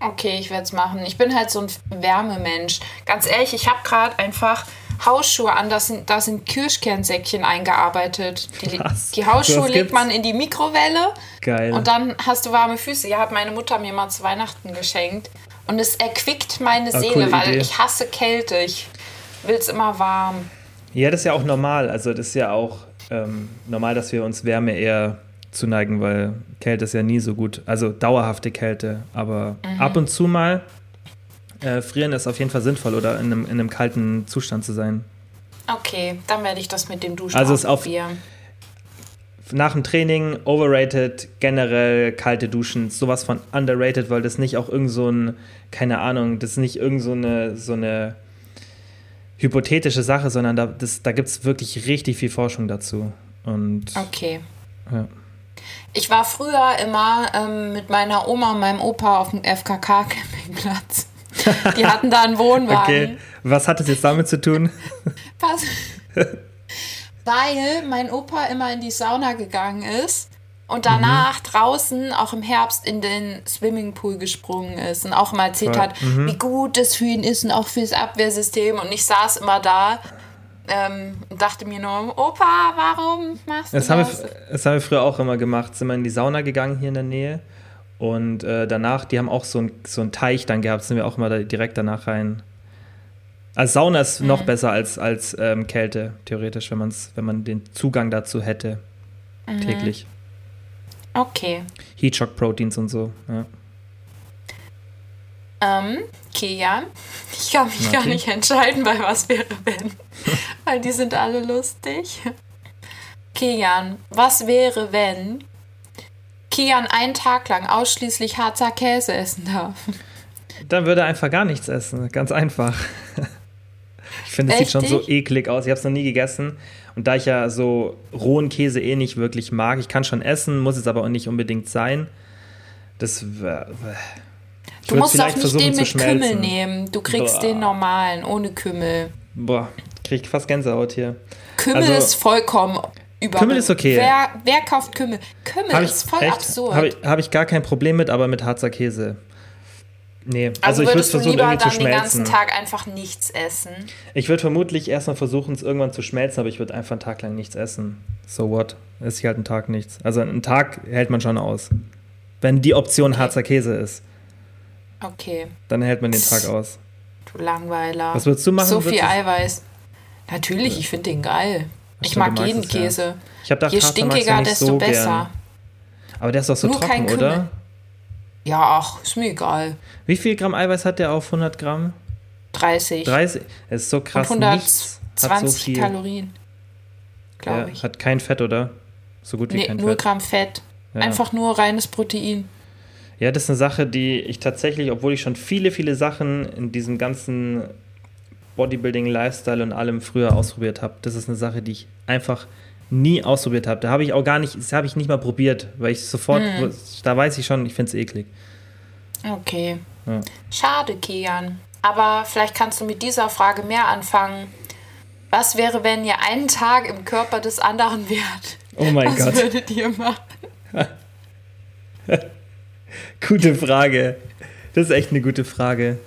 [SPEAKER 3] Okay, ich werde es machen. Ich bin halt so ein Wärmemensch. Ganz ehrlich, ich habe gerade einfach Hausschuhe an, da sind, da sind Kirschkernsäckchen eingearbeitet. Die, die Hausschuhe legt man in die Mikrowelle
[SPEAKER 1] Geil.
[SPEAKER 3] und dann hast du warme Füße. Ja, hat meine Mutter mir mal zu Weihnachten geschenkt. Und es erquickt meine
[SPEAKER 1] Ah,
[SPEAKER 3] Seele, weil
[SPEAKER 1] Idee.
[SPEAKER 3] ich hasse Kälte. Ich will es immer warm.
[SPEAKER 1] Ja, das ist ja auch normal. Also, das ist ja auch ähm, normal, dass wir uns Wärme eher zuneigen, weil Kälte ist ja nie so gut. Also, dauerhafte Kälte. Aber
[SPEAKER 3] Mhm.
[SPEAKER 1] ab und zu mal äh, frieren ist auf jeden Fall sinnvoll oder in einem, in einem kalten Zustand zu sein.
[SPEAKER 3] Okay, dann werde ich das mit dem Duschen
[SPEAKER 1] Also es auf-
[SPEAKER 3] ausprobieren.
[SPEAKER 1] nach dem Training overrated, generell kalte Duschen, sowas von underrated, weil das nicht auch irgend so ein, keine Ahnung, das ist nicht irgend so eine, so eine hypothetische Sache, sondern da, das, da gibt es wirklich richtig viel Forschung dazu. Und
[SPEAKER 3] Okay.
[SPEAKER 1] ja.
[SPEAKER 3] Ich war früher immer ähm, mit meiner Oma und meinem Opa auf dem FKK-Campingplatz. Die hatten da einen Wohnwagen.
[SPEAKER 1] okay, was hat das jetzt damit zu tun? *laughs*
[SPEAKER 3] Pass. Weil mein Opa immer in die Sauna gegangen ist und danach draußen auch im Herbst in den Swimmingpool gesprungen ist und auch mal erzählt hat, wie gut das für ihn ist und auch fürs Abwehrsystem. Und ich saß immer da ähm, und dachte mir nur, Opa, warum machst du
[SPEAKER 1] Das
[SPEAKER 3] das?
[SPEAKER 1] haben, wir, das haben wir früher auch immer gemacht. Sind wir in die Sauna gegangen hier in der Nähe. Und äh, danach, die haben auch so einen so einen Teich dann gehabt, sind wir auch immer da direkt danach rein. Also Sauna ist noch
[SPEAKER 3] Mhm.
[SPEAKER 1] besser als, als ähm, Kälte, theoretisch, wenn, man's, wenn man den Zugang dazu hätte.
[SPEAKER 3] Mhm.
[SPEAKER 1] Täglich.
[SPEAKER 3] Okay.
[SPEAKER 1] Heatshock Proteins und so. Ja.
[SPEAKER 3] Ähm, Kian, ich kann mich
[SPEAKER 1] Na,
[SPEAKER 3] gar
[SPEAKER 1] okay.
[SPEAKER 3] nicht entscheiden, bei was wäre wenn. *laughs* Weil die sind alle lustig. Kian, was wäre, wenn Kian einen Tag lang ausschließlich Harzer Käse essen darf?
[SPEAKER 1] Dann würde er einfach gar nichts essen. Ganz einfach. Ich finde, es sieht schon so eklig aus. Ich habe es noch nie gegessen. Und da ich ja so rohen Käse eh nicht wirklich mag, ich kann schon essen, muss es aber auch nicht unbedingt sein. Das ich
[SPEAKER 3] Du musst auch nicht
[SPEAKER 1] versuchen
[SPEAKER 3] den mit Kümmel nehmen. Du kriegst
[SPEAKER 1] Boah.
[SPEAKER 3] den normalen, ohne Kümmel.
[SPEAKER 1] Boah, krieg ich fast Gänsehaut hier.
[SPEAKER 3] Kümmel
[SPEAKER 1] Also-
[SPEAKER 3] ist vollkommen über.
[SPEAKER 1] Kümmel ist okay.
[SPEAKER 3] Wer, wer kauft Kümmel? Kümmel
[SPEAKER 1] ich,
[SPEAKER 3] ist voll
[SPEAKER 1] echt,
[SPEAKER 3] absurd.
[SPEAKER 1] Habe ich, hab ich gar kein Problem mit, aber mit Harzer Käse. Nee, also,
[SPEAKER 3] also
[SPEAKER 1] ich würde versuchen,
[SPEAKER 3] lieber
[SPEAKER 1] irgendwie zu
[SPEAKER 3] dann den
[SPEAKER 1] schmelzen.
[SPEAKER 3] ganzen Tag einfach nichts essen?
[SPEAKER 1] Ich würde vermutlich erstmal versuchen, es irgendwann zu schmelzen, aber ich würde einfach einen Tag lang nichts essen. So what? Esse ich halt einen Tag nichts. Also einen Tag hält man schon aus. Wenn die Option Harzer Käse ist,
[SPEAKER 3] Okay,
[SPEAKER 1] dann hält man den Tag aus.
[SPEAKER 3] du Langweiler.
[SPEAKER 1] Was würdest du machen?
[SPEAKER 3] So viel Eiweiß. Natürlich, ich finde den geil. Ich mag jeden
[SPEAKER 1] es, ja.
[SPEAKER 3] Käse.
[SPEAKER 1] Ich habe gedacht,
[SPEAKER 3] Je stinkiger, desto
[SPEAKER 1] so
[SPEAKER 3] besser.
[SPEAKER 1] Gern. Aber der ist doch so
[SPEAKER 3] Nur
[SPEAKER 1] trocken, oder?
[SPEAKER 3] Ja, ach, ist mir egal.
[SPEAKER 1] Wie viel Gramm Eiweiß hat der auf 100 Gramm?
[SPEAKER 3] 30.
[SPEAKER 1] 30? Es ist so krass.
[SPEAKER 3] und
[SPEAKER 1] Nichts hat so
[SPEAKER 3] 120
[SPEAKER 1] viel.
[SPEAKER 3] Kalorien. Glaube
[SPEAKER 1] Ja,
[SPEAKER 3] ich.
[SPEAKER 1] hat kein Fett, oder? So gut wie
[SPEAKER 3] Nee,
[SPEAKER 1] kein
[SPEAKER 3] 0
[SPEAKER 1] Fett.
[SPEAKER 3] Gramm Fett.
[SPEAKER 1] Ja.
[SPEAKER 3] Einfach nur reines Protein.
[SPEAKER 1] Ja, das ist eine Sache, die ich tatsächlich, obwohl ich schon viele, viele Sachen in diesem ganzen Bodybuilding-Lifestyle und allem früher ausprobiert habe, das ist eine Sache, die ich einfach nie ausprobiert habe. Da habe ich auch gar nicht, das habe ich nicht mal probiert, weil ich sofort,
[SPEAKER 3] Hm.
[SPEAKER 1] da weiß ich schon, ich finde es eklig.
[SPEAKER 3] Okay.
[SPEAKER 1] Ja.
[SPEAKER 3] Schade, Kian. Aber vielleicht kannst du mit dieser Frage mehr anfangen. Was wäre, wenn ihr einen Tag im Körper des anderen wärt?
[SPEAKER 1] Oh mein
[SPEAKER 3] Was
[SPEAKER 1] Gott,
[SPEAKER 3] würdet ihr machen? *laughs*
[SPEAKER 1] gute Frage. Das ist echt eine gute Frage.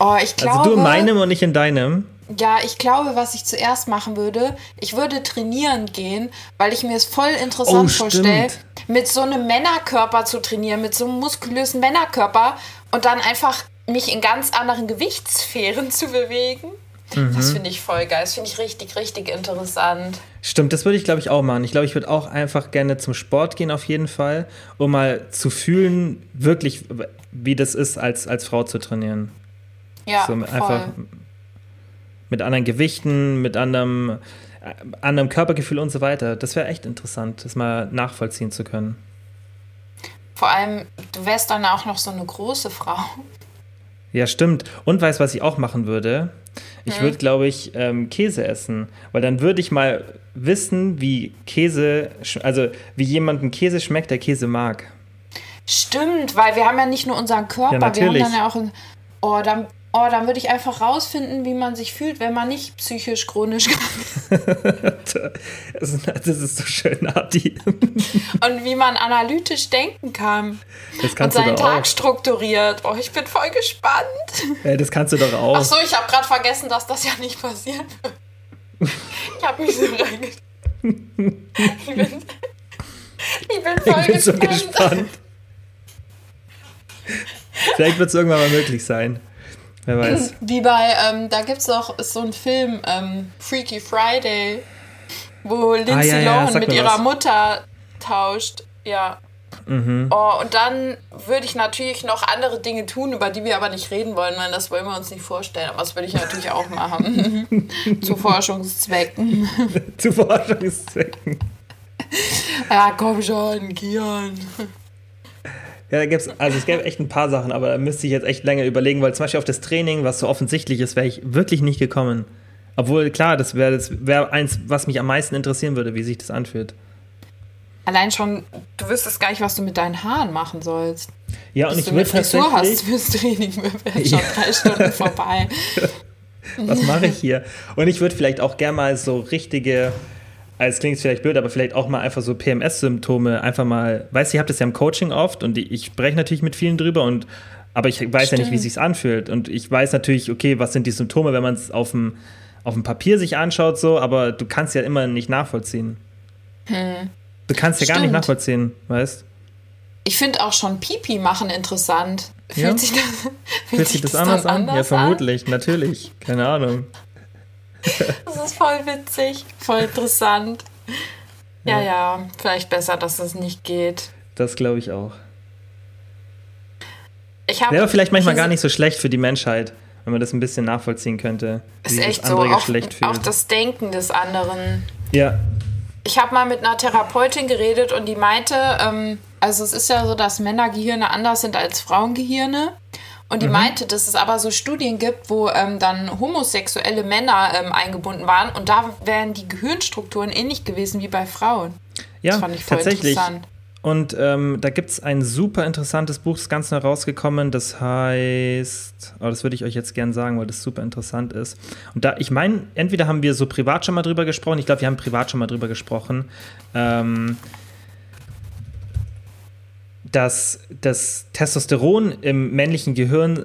[SPEAKER 3] Oh, ich glaube.
[SPEAKER 1] Also du in meinem und ich in deinem.
[SPEAKER 3] Ja, ich glaube, was ich zuerst machen würde, ich würde trainieren gehen, weil ich mir es voll interessant
[SPEAKER 1] Oh,
[SPEAKER 3] vorstelle, mit so einem Männerkörper zu trainieren, mit so einem muskulösen Männerkörper und dann einfach mich in ganz anderen Gewichtssphären *laughs* zu bewegen. Das finde ich voll geil. Das finde ich richtig, richtig interessant.
[SPEAKER 1] Stimmt, das würde ich, glaube ich, auch machen. Ich glaube, ich würde auch einfach gerne zum Sport gehen, auf jeden Fall, um mal zu fühlen, wirklich, wie das ist, als, als Frau zu trainieren.
[SPEAKER 3] Ja,
[SPEAKER 1] so
[SPEAKER 3] voll.
[SPEAKER 1] einfach mit anderen Gewichten, mit anderem, äh, anderem Körpergefühl und so weiter. Das wäre echt interessant, das mal nachvollziehen zu können.
[SPEAKER 3] Vor allem, du wärst dann auch noch so eine große Frau.
[SPEAKER 1] Ja, stimmt. Und weißt was ich auch machen würde? Ich würde, glaube ich, ähm, Käse essen. Weil dann würde ich mal wissen, wie Käse, also wie jemandem Käse schmeckt, der Käse mag.
[SPEAKER 3] Stimmt, weil wir haben ja nicht nur unseren Körper,
[SPEAKER 1] Ja,
[SPEAKER 3] wir haben dann ja auch. Oh, dann, oh, dann würde ich einfach rausfinden, wie man sich fühlt, wenn man nicht psychisch chronisch *laughs*
[SPEAKER 1] Das ist, das ist so schön, Nati.
[SPEAKER 3] und wie man analytisch denken kann
[SPEAKER 1] Das
[SPEAKER 3] und
[SPEAKER 1] kannst du
[SPEAKER 3] seinen
[SPEAKER 1] doch
[SPEAKER 3] Tag
[SPEAKER 1] auch.
[SPEAKER 3] strukturiert. Oh, ich bin voll gespannt.
[SPEAKER 1] Ja, das kannst du doch auch.
[SPEAKER 3] Ach so, ich habe gerade vergessen, dass das ja nicht passieren wird. Ich habe mich so *laughs* reinge... Ich bin, ich bin voll
[SPEAKER 1] Ich bin so
[SPEAKER 3] gespannt.
[SPEAKER 1] gespannt. Vielleicht wird es irgendwann mal möglich sein. Wer weiß. *laughs*
[SPEAKER 3] Wie bei, ähm, da gibt's doch ist so ein Film, ähm, Freaky Friday, wo Lindsay
[SPEAKER 1] Ah, ja, ja,
[SPEAKER 3] Lohan
[SPEAKER 1] sag
[SPEAKER 3] mit ihrer
[SPEAKER 1] was. Mhm.
[SPEAKER 3] Mutter tauscht. Ja. Oh, und dann würde ich natürlich noch andere Dinge tun, über die wir aber nicht reden wollen, weil das wollen wir uns nicht vorstellen. Aber das würde ich natürlich auch machen. *laughs* Zu Forschungszwecken. *laughs*
[SPEAKER 1] Zu Forschungszwecken.
[SPEAKER 3] Ja, komm schon, Kian.
[SPEAKER 1] Ja, da gibt's, also es gäbe echt ein paar Sachen, aber da müsste ich jetzt echt länger überlegen, weil zum Beispiel auf das Training, was so offensichtlich ist, wäre ich wirklich nicht gekommen. Obwohl, klar, das wäre das wär eins, was mich am meisten interessieren würde, wie sich das anfühlt.
[SPEAKER 3] Allein schon, du wüsstest gar nicht, was du mit deinen Haaren machen sollst.
[SPEAKER 1] Ja, und
[SPEAKER 3] Bis
[SPEAKER 1] ich würde
[SPEAKER 3] Frisur hast
[SPEAKER 1] tatsächlich,
[SPEAKER 3] fürs Training, *laughs* wären schon drei Stunden vorbei.
[SPEAKER 1] was mache ich *laughs* hier? Und ich würde vielleicht auch gerne mal so richtige, es klingt vielleicht blöd, aber vielleicht auch mal einfach so PMS-Symptome einfach mal, weißt du, ich habe das ja im Coaching oft und ich spreche natürlich mit vielen drüber und aber ich weiß ja nicht, wie
[SPEAKER 3] Stimmt.
[SPEAKER 1] sich's anfühlt und ich weiß natürlich, okay, was sind die Symptome, wenn man es auf dem auf dem Papier sich anschaut so, aber du kannst ja immer nicht nachvollziehen. Du kannst ja gar nicht
[SPEAKER 3] Stimmt.
[SPEAKER 1] nachvollziehen, weißt?
[SPEAKER 3] Ich finde auch schon Pipi machen interessant. Fühlt
[SPEAKER 1] Ja?
[SPEAKER 3] sich das,
[SPEAKER 1] Fühlt sich das anders
[SPEAKER 3] dann
[SPEAKER 1] an? Ja,
[SPEAKER 3] anders
[SPEAKER 1] vermutlich, natürlich, keine Ahnung. *laughs*
[SPEAKER 3] Das ist voll witzig, voll interessant. Ja, ja, vielleicht besser, dass es nicht geht.
[SPEAKER 1] Das glaube ich auch.
[SPEAKER 3] Ich
[SPEAKER 1] Wäre vielleicht manchmal gar nicht so schlecht für die Menschheit, wenn man das ein bisschen nachvollziehen könnte,
[SPEAKER 3] Ist echt
[SPEAKER 1] das
[SPEAKER 3] so, auch, auch das Denken des anderen.
[SPEAKER 1] Ja,
[SPEAKER 3] Ich habe mal mit einer Therapeutin geredet und die meinte, ähm, also es ist ja so, dass Männergehirne anders sind als Frauengehirne. Und die
[SPEAKER 1] Mhm.
[SPEAKER 3] meinte, dass es aber so Studien gibt, wo ähm, dann homosexuelle Männer ähm, eingebunden waren und da wären die Gehirnstrukturen ähnlich gewesen wie bei Frauen.
[SPEAKER 1] ja
[SPEAKER 3] das fand ich voll
[SPEAKER 1] tatsächlich.
[SPEAKER 3] interessant.
[SPEAKER 1] Und ähm, da gibt es ein super interessantes Buch, das ist ganz neu rausgekommen, das heißt, oh, das würde ich euch jetzt gern sagen, weil das super interessant ist. Und da, ich meine, entweder haben wir so privat schon mal drüber gesprochen, ich glaube, wir haben privat schon mal drüber gesprochen, ähm, dass das Testosteron im männlichen Gehirn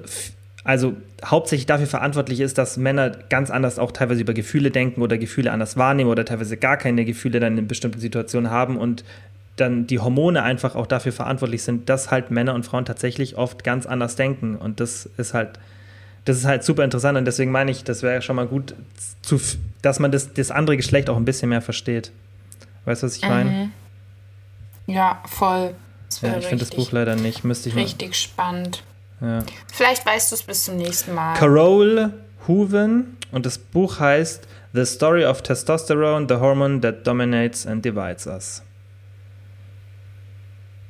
[SPEAKER 1] also hauptsächlich dafür verantwortlich ist, dass Männer ganz anders auch teilweise über Gefühle denken oder Gefühle anders wahrnehmen oder teilweise gar keine Gefühle dann in bestimmten Situationen haben und dann die Hormone einfach auch dafür verantwortlich sind, dass halt Männer und Frauen tatsächlich oft ganz anders denken und das ist halt das ist halt super interessant und deswegen meine ich, das wäre schon mal gut, zu, dass man das, das andere Geschlecht auch ein bisschen mehr versteht. Weißt du, was ich meine?
[SPEAKER 3] Ja, voll.
[SPEAKER 1] Ja, ich finde das Buch leider nicht. Müsste ich mal.
[SPEAKER 3] richtig spannend.
[SPEAKER 1] Ja.
[SPEAKER 3] Vielleicht weißt du es bis zum nächsten Mal.
[SPEAKER 1] Carole Hooven und das Buch heißt The Story of Testosterone, the Hormone that Dominates and Divides Us.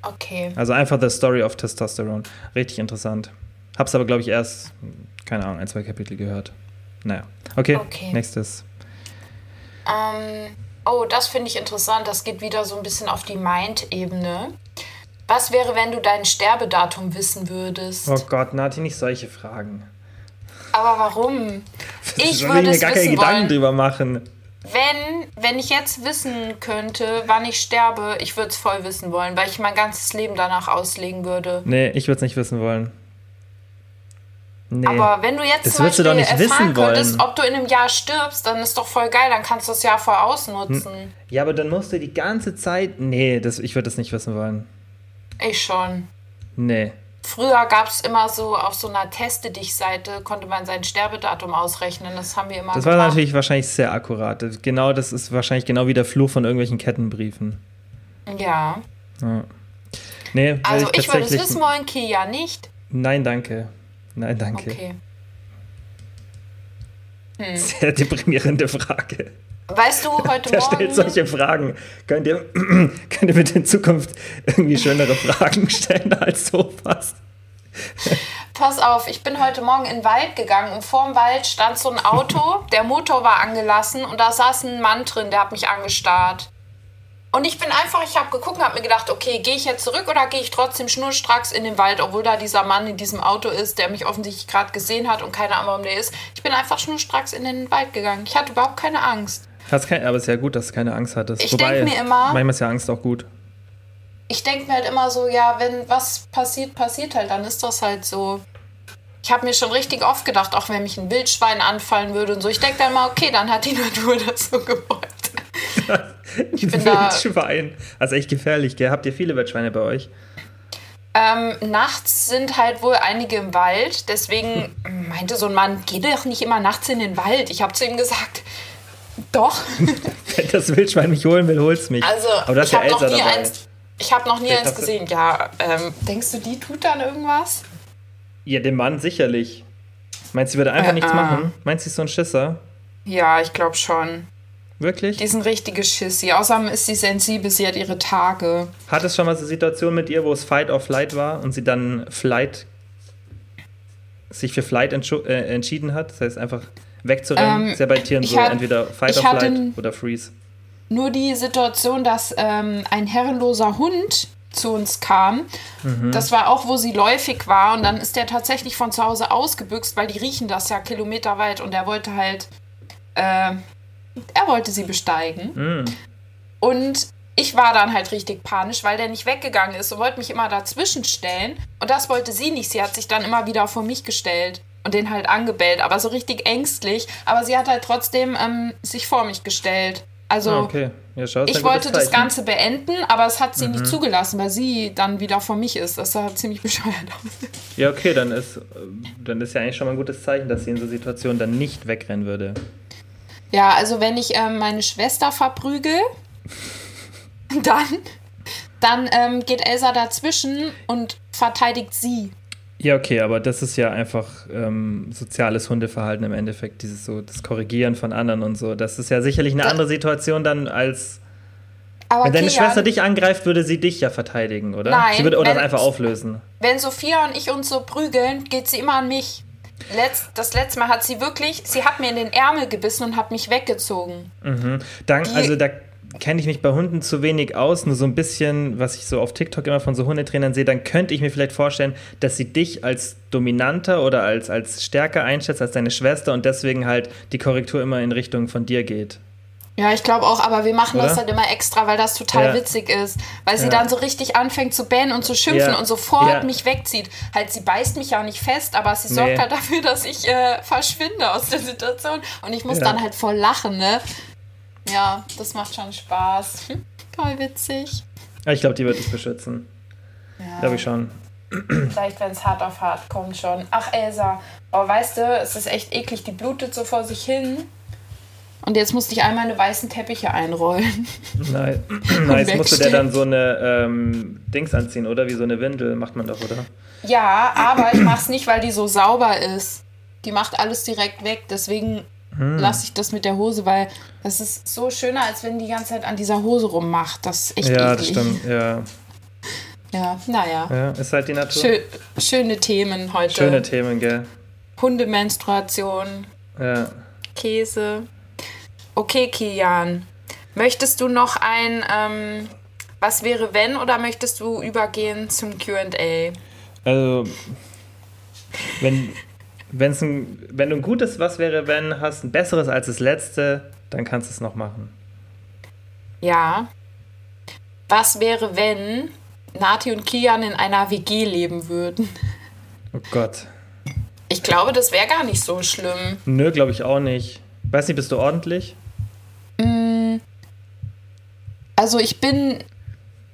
[SPEAKER 3] Okay.
[SPEAKER 1] Also einfach The Story of Testosterone. Richtig interessant. Hab's aber, glaube ich, erst, keine Ahnung, ein, zwei Kapitel gehört. Naja. Okay,
[SPEAKER 3] Okay.
[SPEAKER 1] nächstes.
[SPEAKER 3] Ähm, oh, das finde ich interessant. Das geht wieder so ein bisschen auf die Mind-Ebene. Was wäre, wenn du dein Sterbedatum wissen würdest?
[SPEAKER 1] Oh Gott, Nati, nicht solche Fragen.
[SPEAKER 3] Aber warum? *laughs* Ich würde
[SPEAKER 1] mir
[SPEAKER 3] es
[SPEAKER 1] gar keine Gedanken
[SPEAKER 3] wollen.
[SPEAKER 1] drüber machen.
[SPEAKER 3] Wenn, wenn ich jetzt wissen könnte, wann ich sterbe, ich würde es voll wissen wollen, weil ich mein ganzes Leben danach auslegen würde.
[SPEAKER 1] Nee, ich würde es nicht wissen wollen. Nee.
[SPEAKER 3] Aber wenn du jetzt
[SPEAKER 1] Das
[SPEAKER 3] zum
[SPEAKER 1] willst du
[SPEAKER 3] Beispiel
[SPEAKER 1] doch nicht
[SPEAKER 3] erfahren
[SPEAKER 1] wissen
[SPEAKER 3] könntest,
[SPEAKER 1] wollen.
[SPEAKER 3] ob du in einem Jahr stirbst, dann ist doch voll geil, dann kannst du das Jahr voll ausnutzen.
[SPEAKER 1] ja, aber dann musst du die ganze Zeit. Nee, das, ich würde das nicht wissen wollen.
[SPEAKER 3] Ich schon.
[SPEAKER 1] Nee.
[SPEAKER 3] früher gab es immer so auf so einer Teste dich Seite konnte man sein Sterbedatum ausrechnen. Das haben wir immer
[SPEAKER 1] Das war
[SPEAKER 3] gemacht.
[SPEAKER 1] natürlich wahrscheinlich sehr akkurat. Genau, das ist wahrscheinlich genau wie der Fluch von irgendwelchen Kettenbriefen.
[SPEAKER 3] Ja.
[SPEAKER 1] Ja. Nee,
[SPEAKER 3] Also ich würde es wissen wollen, Kia nicht.
[SPEAKER 1] Nein, danke. Nein, danke.
[SPEAKER 3] Okay.
[SPEAKER 1] Sehr deprimierende Frage.
[SPEAKER 3] Weißt du, *laughs* heute
[SPEAKER 1] Wer stellt
[SPEAKER 3] Morgen.
[SPEAKER 1] solche Fragen? Könnt ihr, *clears throat* könnt ihr bitte in Zukunft irgendwie schönere *laughs* Fragen stellen als sowas?
[SPEAKER 3] Pass auf, ich bin heute Morgen in den Wald gegangen und vorm Wald stand so ein Auto, *laughs* der Motor war angelassen und da saß ein Mann drin, der hat mich angestarrt. Und ich bin einfach, ich habe geguckt und habe mir gedacht, okay, gehe ich jetzt zurück oder gehe ich trotzdem schnurstracks in den Wald, obwohl da dieser Mann in diesem Auto ist, der mich offensichtlich gerade gesehen hat und keine Ahnung, warum der ist. Ich bin einfach schnurstracks in den Wald gegangen. Ich hatte überhaupt keine Angst.
[SPEAKER 1] Hast kein, aber es ist ja gut, dass du keine Angst hattest.
[SPEAKER 3] Ich denk mir immer-
[SPEAKER 1] Manchmal ist ja Angst auch gut.
[SPEAKER 3] ich denke mir halt immer so, ja, wenn was passiert, passiert halt, dann ist das halt so. Ich habe mir schon richtig oft gedacht, auch wenn mich ein Wildschwein anfallen würde und so. Ich denke dann mal, okay, dann hat die Natur *laughs* das so gewollt. *laughs*
[SPEAKER 1] Ich
[SPEAKER 3] bin da-
[SPEAKER 1] Wildschwein. Also echt gefährlich, gell? Habt ihr viele Wildschweine bei euch?
[SPEAKER 3] Ähm, nachts sind halt wohl einige im Wald, deswegen meinte so ein Mann, geh doch nicht immer nachts in den Wald. Ich habe zu ihm gesagt, doch.
[SPEAKER 1] Wenn *laughs* das Wildschwein mich holen will, hol's mich.
[SPEAKER 3] Also,
[SPEAKER 1] aber das ist
[SPEAKER 3] ich
[SPEAKER 1] ja Elsa
[SPEAKER 3] nie
[SPEAKER 1] dabei.
[SPEAKER 3] eins. Ich habe noch nie
[SPEAKER 1] Vielleicht
[SPEAKER 3] eins
[SPEAKER 1] du-
[SPEAKER 3] gesehen. Ja, ähm, denkst du, die tut dann irgendwas?
[SPEAKER 1] Ja, dem Mann sicherlich. Meinst du, sie würde einfach
[SPEAKER 3] Äh,
[SPEAKER 1] nichts
[SPEAKER 3] äh.
[SPEAKER 1] machen? Meinst du, sie ist so ein Schisser?
[SPEAKER 3] Ja, ich glaube schon.
[SPEAKER 1] Wirklich?
[SPEAKER 3] Die ist ein richtiges Schissi. Außerdem ist sie sensibel, sie hat ihre Tage.
[SPEAKER 1] Hat es schon mal so eine Situation mit ihr, wo es Fight or Flight war und sie dann Flight sich für Flight äh, entschieden hat? Das heißt einfach wegzurennen.
[SPEAKER 3] Ähm,
[SPEAKER 1] ist ja bei Tieren so,
[SPEAKER 3] hat-
[SPEAKER 1] entweder Fight or Flight oder Freeze.
[SPEAKER 3] Nur die Situation, dass ähm, ein herrenloser Hund zu uns kam,
[SPEAKER 1] Mhm.
[SPEAKER 3] das war auch, wo sie läufig war und dann ist der tatsächlich von zu Hause ausgebüxt, weil die riechen das ja kilometerweit und er wollte halt, äh, er wollte sie besteigen.
[SPEAKER 1] Mhm.
[SPEAKER 3] Und ich war dann halt richtig panisch, weil der nicht weggegangen ist und wollte mich immer dazwischen stellen. Und das wollte sie nicht. Sie hat sich dann immer wieder vor mich gestellt und den halt angebellt, aber so richtig ängstlich. Aber sie hat halt trotzdem ähm, sich vor mich gestellt. Also
[SPEAKER 1] Ah, okay. Ja, schau,
[SPEAKER 3] ich wollte das.
[SPEAKER 1] Mhm.
[SPEAKER 3] Ganze beenden, aber es hat sie nicht zugelassen, weil sie dann wieder vor mich ist. Das sah ziemlich *laughs* bescheuert aus.
[SPEAKER 1] Ja, okay, dann ist, dann ist ja eigentlich schon mal ein gutes Zeichen, dass sie in so Situationen dann nicht wegrennen würde.
[SPEAKER 3] Ja, also wenn ich ähm, meine Schwester verprügel, *laughs* dann, dann ähm, geht Elsa dazwischen und verteidigt sie.
[SPEAKER 1] Ja, okay, aber das ist ja einfach ähm, soziales Hundeverhalten im Endeffekt, dieses so, das Korrigieren von anderen und so. Das ist ja sicherlich eine
[SPEAKER 3] Da-
[SPEAKER 1] andere Situation dann als,
[SPEAKER 3] Aber
[SPEAKER 1] wenn deine
[SPEAKER 3] Kian,
[SPEAKER 1] Schwester dich angreift, würde sie dich ja verteidigen, oder?
[SPEAKER 3] Nein,
[SPEAKER 1] sie würde oder
[SPEAKER 3] wenn-
[SPEAKER 1] das einfach auflösen.
[SPEAKER 3] wenn Sophia und ich uns so prügeln, geht sie immer an mich. Letzt, das letzte Mal hat sie wirklich, sie hat mir in den Ärmel gebissen und hat mich weggezogen.
[SPEAKER 1] Dann,
[SPEAKER 3] Die-
[SPEAKER 1] also da kenne ich mich bei Hunden zu wenig aus, nur so ein bisschen, was ich so auf TikTok immer von so Hundetrainern sehe, dann könnte ich mir vielleicht vorstellen, dass sie dich als dominanter oder als, als stärker einschätzt als deine Schwester und deswegen halt die Korrektur immer in Richtung von dir geht.
[SPEAKER 3] Ja, ich glaube auch, aber wir machen das
[SPEAKER 1] Oder?
[SPEAKER 3] halt immer extra, weil das total
[SPEAKER 1] Ja.
[SPEAKER 3] witzig ist. Weil sie
[SPEAKER 1] Ja.
[SPEAKER 3] dann so richtig anfängt zu bännen und zu schimpfen
[SPEAKER 1] Ja.
[SPEAKER 3] und sofort mich wegzieht. Halt, sie beißt mich ja nicht fest, aber sie sorgt
[SPEAKER 1] Nee.
[SPEAKER 3] halt dafür, dass ich äh, verschwinde aus der Situation. Und ich muss dann halt voll lachen, ne? Ja, das macht schon Spaß. Hm, Voll witzig.
[SPEAKER 1] Ja, ich glaube, die wird dich beschützen.
[SPEAKER 3] Ja.
[SPEAKER 1] Glaube ich schon.
[SPEAKER 3] Vielleicht, wenn es hart auf hart kommt schon. Ach, Elsa. Oh, weißt du, es ist echt eklig. Die blutet so vor sich hin. Und jetzt musste ich all meine weißen Teppiche einrollen.
[SPEAKER 1] Nein, *laughs* nice. musste der dann so eine ähm, Dings anziehen, oder? Wie so eine Windel macht man doch, oder?
[SPEAKER 3] Ja, aber ich mach's nicht, weil die so sauber ist. Die macht alles direkt weg. Deswegen lasse ich das mit der Hose, weil das ist so schöner, als wenn die ganze Zeit an dieser Hose rummacht. Das ist echt
[SPEAKER 1] Ja,
[SPEAKER 3] eklig.
[SPEAKER 1] das stimmt. *laughs* Ja.
[SPEAKER 3] Ja, naja.
[SPEAKER 1] ja, ist halt die Natur.
[SPEAKER 3] Schö schöne Themen heute.
[SPEAKER 1] Schöne Themen, gell?
[SPEAKER 3] Hundemenstruation,
[SPEAKER 1] Ja.
[SPEAKER 3] Käse. Okay, Kian. Möchtest du noch ein ähm, Was wäre wenn oder möchtest du übergehen zum QA?
[SPEAKER 1] Also, wenn, wenn's ein, wenn du ein gutes Was wäre, wenn hast, ein besseres als das letzte, dann kannst du es noch machen.
[SPEAKER 3] Ja. Was wäre, wenn Nati und Kian in einer WG leben würden?
[SPEAKER 1] Oh Gott.
[SPEAKER 3] Ich glaube, das wäre gar nicht so schlimm.
[SPEAKER 1] Nö, glaube ich auch nicht. Weiß nicht, bist du ordentlich?
[SPEAKER 3] Also ich bin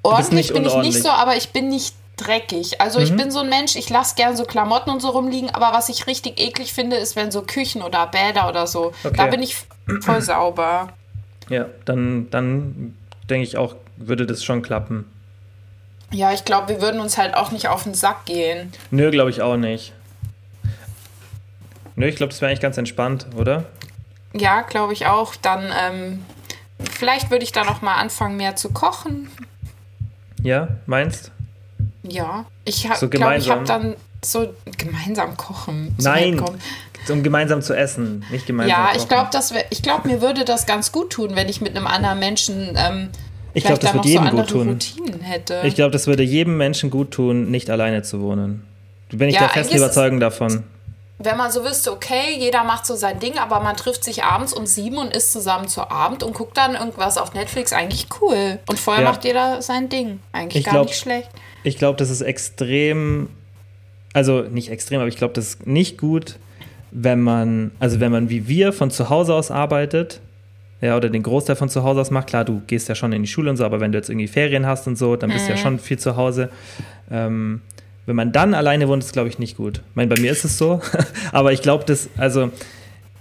[SPEAKER 3] ordentlich bin ich nicht so, aber ich bin nicht dreckig. Also
[SPEAKER 1] Mhm.
[SPEAKER 3] ich bin so ein Mensch, ich lasse gern so Klamotten und so rumliegen, aber was ich richtig eklig finde, ist, wenn so Küchen oder Bäder oder so,
[SPEAKER 1] Okay.
[SPEAKER 3] da bin ich voll *clears throat* sauber.
[SPEAKER 1] Ja, dann, dann denke ich auch, würde das schon klappen.
[SPEAKER 3] Ja, ich glaube, wir würden uns halt auch nicht auf den Sack gehen.
[SPEAKER 1] Nö, glaube ich auch nicht. Nö, ich glaube, das wäre eigentlich ganz entspannt, oder?
[SPEAKER 3] Ja, glaube ich auch. Dann, ähm, vielleicht würde ich dann auch mal anfangen, mehr zu kochen.
[SPEAKER 1] Ja, meinst?
[SPEAKER 3] Ja. Ich ha-
[SPEAKER 1] So
[SPEAKER 3] glaube, ich habe dann so gemeinsam kochen. *laughs*
[SPEAKER 1] Nein, um gemeinsam zu essen, nicht gemeinsam
[SPEAKER 3] Ja,
[SPEAKER 1] kochen.
[SPEAKER 3] ich glaube, ich glaube, mir würde das ganz gut tun, wenn ich mit einem anderen Menschen ähm,
[SPEAKER 1] Ich glaub,
[SPEAKER 3] vielleicht
[SPEAKER 1] das
[SPEAKER 3] noch
[SPEAKER 1] jedem
[SPEAKER 3] so
[SPEAKER 1] gut tun.
[SPEAKER 3] Routinen hätte.
[SPEAKER 1] Ich glaube, das würde jedem Menschen gut tun, nicht alleine zu wohnen. Bin ich
[SPEAKER 3] Ja,
[SPEAKER 1] der festen Überzeugung davon.
[SPEAKER 3] Wenn man so wüsste, okay, jeder macht so sein Ding, aber man trifft sich abends um sieben und isst zusammen zu Abend und guckt dann irgendwas auf Netflix, eigentlich cool. Und vorher
[SPEAKER 1] Ja.
[SPEAKER 3] macht jeder sein Ding. Eigentlich
[SPEAKER 1] Ich
[SPEAKER 3] gar
[SPEAKER 1] glaub-
[SPEAKER 3] nicht schlecht.
[SPEAKER 1] Ich glaube, das ist extrem, also nicht extrem, aber ich glaube, das ist nicht gut, wenn man, also wenn man wie wir von zu Hause aus arbeitet, ja, oder den Großteil von zu Hause aus macht. Klar, du gehst ja schon in die Schule und so, aber wenn du jetzt irgendwie Ferien hast und so, dann bist du ja schon viel zu Hause. Ähm, wenn man dann alleine wohnt, ist glaube ich nicht gut. Ich meine, bei mir ist es so, *laughs* aber ich glaube, das, also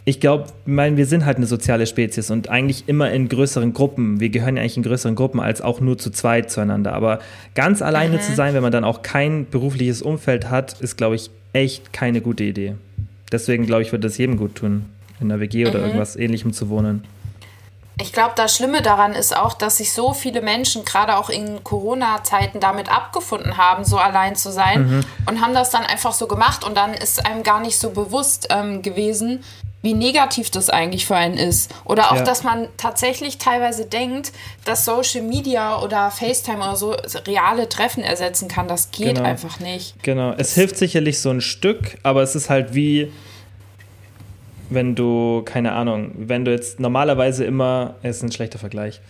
[SPEAKER 1] ich glaube, mein, wir sind halt eine soziale Spezies und eigentlich immer in größeren Gruppen. Wir gehören ja eigentlich in größeren Gruppen als auch nur zu zweit zueinander. Aber ganz alleine zu sein, wenn man dann auch kein berufliches Umfeld hat, ist, glaube ich, echt keine gute Idee. Deswegen, glaube ich, würde es jedem gut tun, in einer WG oder irgendwas ähnlichem zu wohnen.
[SPEAKER 3] Ich glaube, das Schlimme daran ist auch, dass sich so viele Menschen gerade auch in Corona-Zeiten damit abgefunden haben, so allein zu sein
[SPEAKER 1] Mhm.
[SPEAKER 3] und haben das dann einfach so gemacht und dann ist einem gar nicht so bewusst ähm, gewesen, wie negativ das eigentlich für einen ist. Oder auch,
[SPEAKER 1] Ja.
[SPEAKER 3] dass man tatsächlich teilweise denkt, dass Social Media oder FaceTime oder so reale Treffen ersetzen kann. Das geht
[SPEAKER 1] Genau.
[SPEAKER 3] einfach nicht.
[SPEAKER 1] Genau, es hilft sicherlich so ein Stück, aber es ist halt wie, wenn du, keine Ahnung, wenn du jetzt normalerweise immer, es ist ein schlechter Vergleich,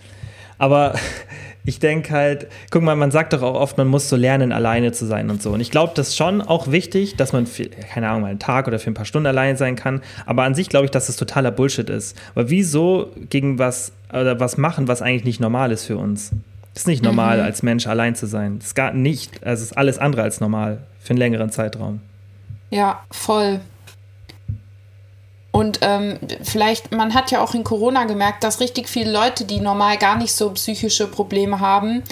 [SPEAKER 1] aber *laughs* ich denke halt, guck mal, man sagt doch auch oft, man muss so lernen, alleine zu sein und so. Und ich glaube, das ist schon auch wichtig, dass man, für, keine Ahnung, mal einen Tag oder für ein paar Stunden alleine sein kann. Aber an sich glaube ich, dass das totaler Bullshit ist. Weil wieso gegen was oder was machen, was eigentlich nicht normal ist für uns? Das ist nicht normal, als Mensch allein zu sein. Das ist gar nicht, also es ist alles andere als normal für einen längeren Zeitraum.
[SPEAKER 3] Ja, voll. Und ähm, vielleicht, man hat ja auch in Corona gemerkt, dass richtig viele Leute, die normal gar nicht so psychische Probleme haben,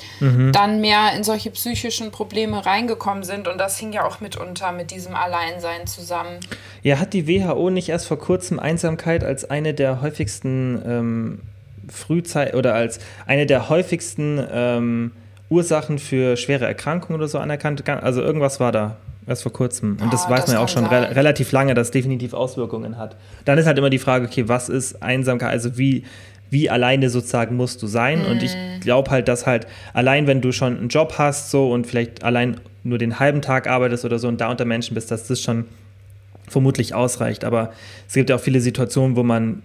[SPEAKER 3] dann mehr in solche psychischen Probleme reingekommen sind. Und das hing ja auch mitunter mit diesem Alleinsein zusammen.
[SPEAKER 1] Ja, hat die WHO nicht erst vor kurzem Einsamkeit als eine der häufigsten ähm, Frühzeit oder als eine der häufigsten ähm, Ursachen für schwere Erkrankungen oder so anerkannt? Also irgendwas war da erst vor kurzem. Und das
[SPEAKER 3] Ah,
[SPEAKER 1] weiß
[SPEAKER 3] das
[SPEAKER 1] man ja auch schon re relativ lange, dass es definitiv Auswirkungen hat. Dann ist halt immer die Frage, okay, was ist Einsamkeit? Also wie, wie alleine sozusagen musst du sein? Und ich
[SPEAKER 3] Mhm.
[SPEAKER 1] glaube halt, dass halt allein, wenn du schon einen Job hast so und vielleicht allein nur den halben Tag arbeitest oder so und da unter Menschen bist, dass das schon vermutlich ausreicht. Aber es gibt ja auch viele Situationen, wo man,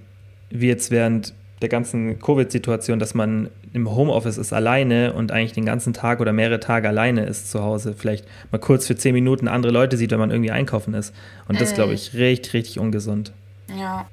[SPEAKER 1] wie jetzt während der ganzen Covid-Situation, dass man im Homeoffice ist alleine und eigentlich den ganzen Tag oder mehrere Tage alleine ist zu Hause. Vielleicht mal kurz für zehn Minuten andere Leute sieht, wenn man irgendwie einkaufen ist. Und das glaube ich richtig, richtig ungesund.
[SPEAKER 3] Ja.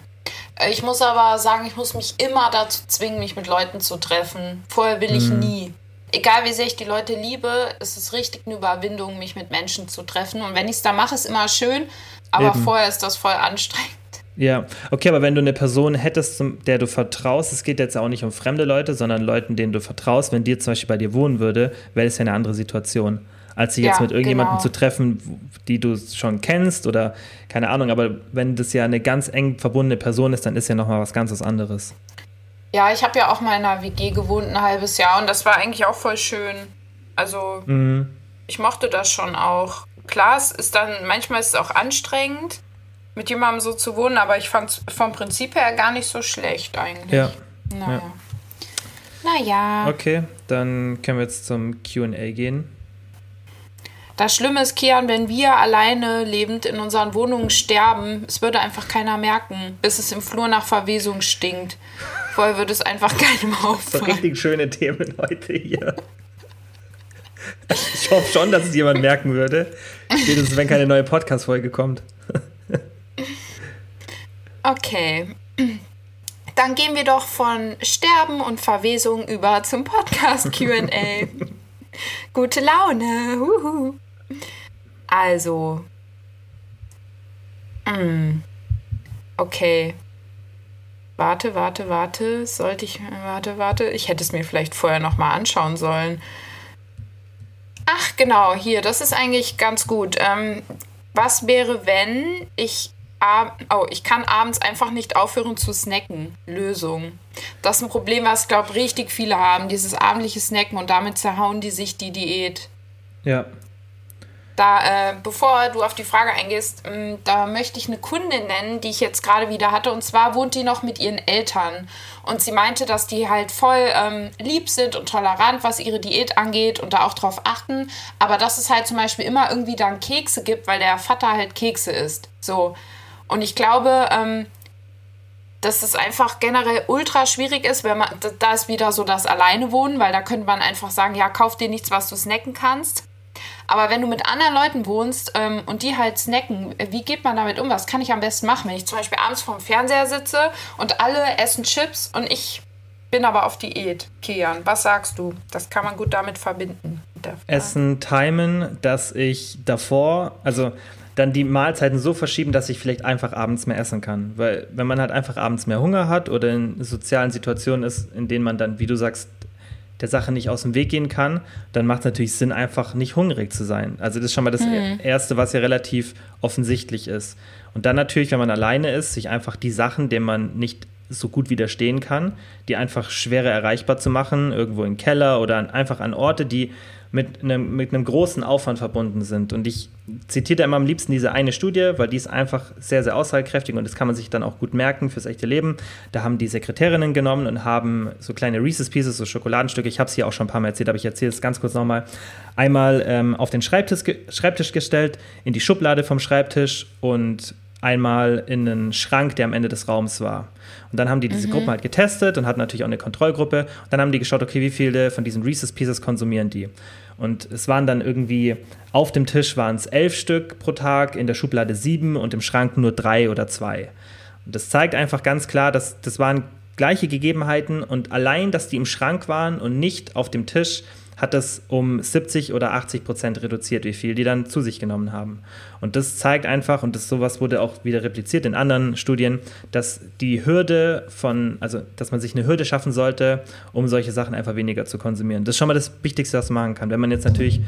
[SPEAKER 3] Äh, Ich muss aber sagen, ich muss mich immer dazu zwingen, mich mit Leuten zu treffen. Vorher will ich nie. Egal wie sehr ich die Leute liebe, es ist richtig eine Überwindung, mich mit Menschen zu treffen. Und wenn ich es da mache, ist immer schön, aber
[SPEAKER 1] Eben.
[SPEAKER 3] vorher ist das voll anstrengend.
[SPEAKER 1] Ja, okay, aber wenn du eine Person hättest, zum- der du vertraust, es geht jetzt auch nicht um fremde Leute, sondern Leuten, denen du vertraust, wenn die zum Beispiel bei dir wohnen würde, wäre das ja eine andere Situation. Als sie jetzt
[SPEAKER 3] Ja,
[SPEAKER 1] mit irgendjemandem
[SPEAKER 3] genau.
[SPEAKER 1] zu treffen, die du schon kennst oder keine Ahnung, aber wenn das ja eine ganz eng verbundene Person ist, dann ist ja nochmal was ganz was anderes.
[SPEAKER 3] Ja, ich habe ja auch mal in einer WG gewohnt, ein halbes Jahr, und das war eigentlich auch voll schön. Also, ich mochte das schon auch. Klar, es ist dann, manchmal ist es auch anstrengend, mit jemandem so zu wohnen, aber ich fand es vom Prinzip her gar nicht so schlecht eigentlich.
[SPEAKER 1] Ja.
[SPEAKER 3] Naja. Naja.
[SPEAKER 1] Okay, dann können wir jetzt zum QA gehen.
[SPEAKER 3] Das Schlimme ist, Kian, wenn wir alleine lebend in unseren Wohnungen sterben, es würde einfach keiner merken, bis es im Flur nach Verwesung stinkt. Vorher würde es einfach *laughs* keinem
[SPEAKER 1] So
[SPEAKER 3] auffallen.
[SPEAKER 1] richtig schöne Themen heute hier. Ich hoffe schon, dass es jemand merken würde. Spätestens, wenn keine neue Podcast-Folge kommt.
[SPEAKER 3] Okay. *clears throat* Dann gehen wir doch von Sterben und Verwesung über zum Podcast *laughs* QA. Gute Laune. Huhu. Also. Mm. Okay. Warte, warte, warte. Sollte ich. Warte, warte. Ich hätte es mir vielleicht vorher nochmal anschauen sollen. Ach, genau, hier. Das ist eigentlich ganz gut. Ähm, was wäre, wenn ich oh, ich kann abends einfach nicht aufhören zu snacken. Lösung. Das ist ein Problem, was, glaube ich, richtig viele haben. Dieses abendliche Snacken und damit zerhauen die sich die Diät.
[SPEAKER 1] Ja.
[SPEAKER 3] Da, äh, bevor du auf die Frage eingehst, ähm, da möchte ich eine Kundin nennen, die ich jetzt gerade wieder hatte. Und zwar wohnt die noch mit ihren Eltern. Und sie meinte, dass die halt voll ähm, lieb sind und tolerant, was ihre Diät angeht und da auch drauf achten. Aber dass es halt zum Beispiel immer irgendwie dann Kekse gibt, weil der Vater halt Kekse isst. So. Und ich glaube, ähm, dass es einfach generell ultra schwierig ist, wenn man, da ist wieder so das Alleinewohnen, weil da könnte man einfach sagen, ja, kauf dir nichts, was du snacken kannst. Aber wenn du mit anderen Leuten wohnst ähm, und die halt snacken, wie geht man damit um? Was kann ich am besten machen, wenn ich zum Beispiel abends vorm Fernseher sitze und alle essen Chips und ich bin aber auf Diät? Kian, was sagst du? Das kann man gut damit verbinden.
[SPEAKER 1] Essen timen, dass ich davor, also dann die Mahlzeiten so verschieben, dass ich vielleicht einfach abends mehr essen kann. Weil wenn man halt einfach abends mehr Hunger hat oder in sozialen Situationen ist, in denen man dann, wie du sagst, der Sache nicht aus dem Weg gehen kann, dann macht es natürlich Sinn, einfach nicht hungrig zu sein. Also das ist schon mal das mhm. Erste, was ja relativ offensichtlich ist. Und dann natürlich, wenn man alleine ist, sich einfach die Sachen, denen man nicht so gut widerstehen kann, die einfach schwerer erreichbar zu machen, irgendwo im Keller oder einfach an Orte, die mit einem, mit einem großen Aufwand verbunden sind. Und ich zitiere da immer am liebsten diese eine Studie, weil die ist einfach sehr, sehr aussagekräftig und das kann man sich dann auch gut merken fürs echte Leben. Da haben die Sekretärinnen genommen und haben so kleine Reese's Pieces, so Schokoladenstücke, ich habe es hier auch schon ein paar Mal erzählt, aber ich erzähle es ganz kurz nochmal, einmal ähm, auf den Schreibtisch, Schreibtisch gestellt, in die Schublade vom Schreibtisch und einmal in einen Schrank, der am Ende des Raums war. Und dann haben die diese mhm. Gruppen halt getestet und hatten natürlich auch eine Kontrollgruppe. Und dann haben die geschaut, okay, wie viele von diesen Reese's Pieces konsumieren die? Und es waren dann irgendwie, auf dem Tisch waren es elf Stück pro Tag, in der Schublade sieben und im Schrank nur drei oder zwei. Und das zeigt einfach ganz klar, dass das waren gleiche Gegebenheiten und allein, dass die im Schrank waren und nicht auf dem Tisch, hat das um 70 oder 80 Prozent reduziert, wie viel die dann zu sich genommen haben. Und das zeigt einfach, und das sowas wurde auch wieder repliziert in anderen Studien, dass die Hürde von, also dass man sich eine Hürde schaffen sollte, um solche Sachen einfach weniger zu konsumieren. Das ist schon mal das Wichtigste, was man machen kann. Wenn man jetzt natürlich,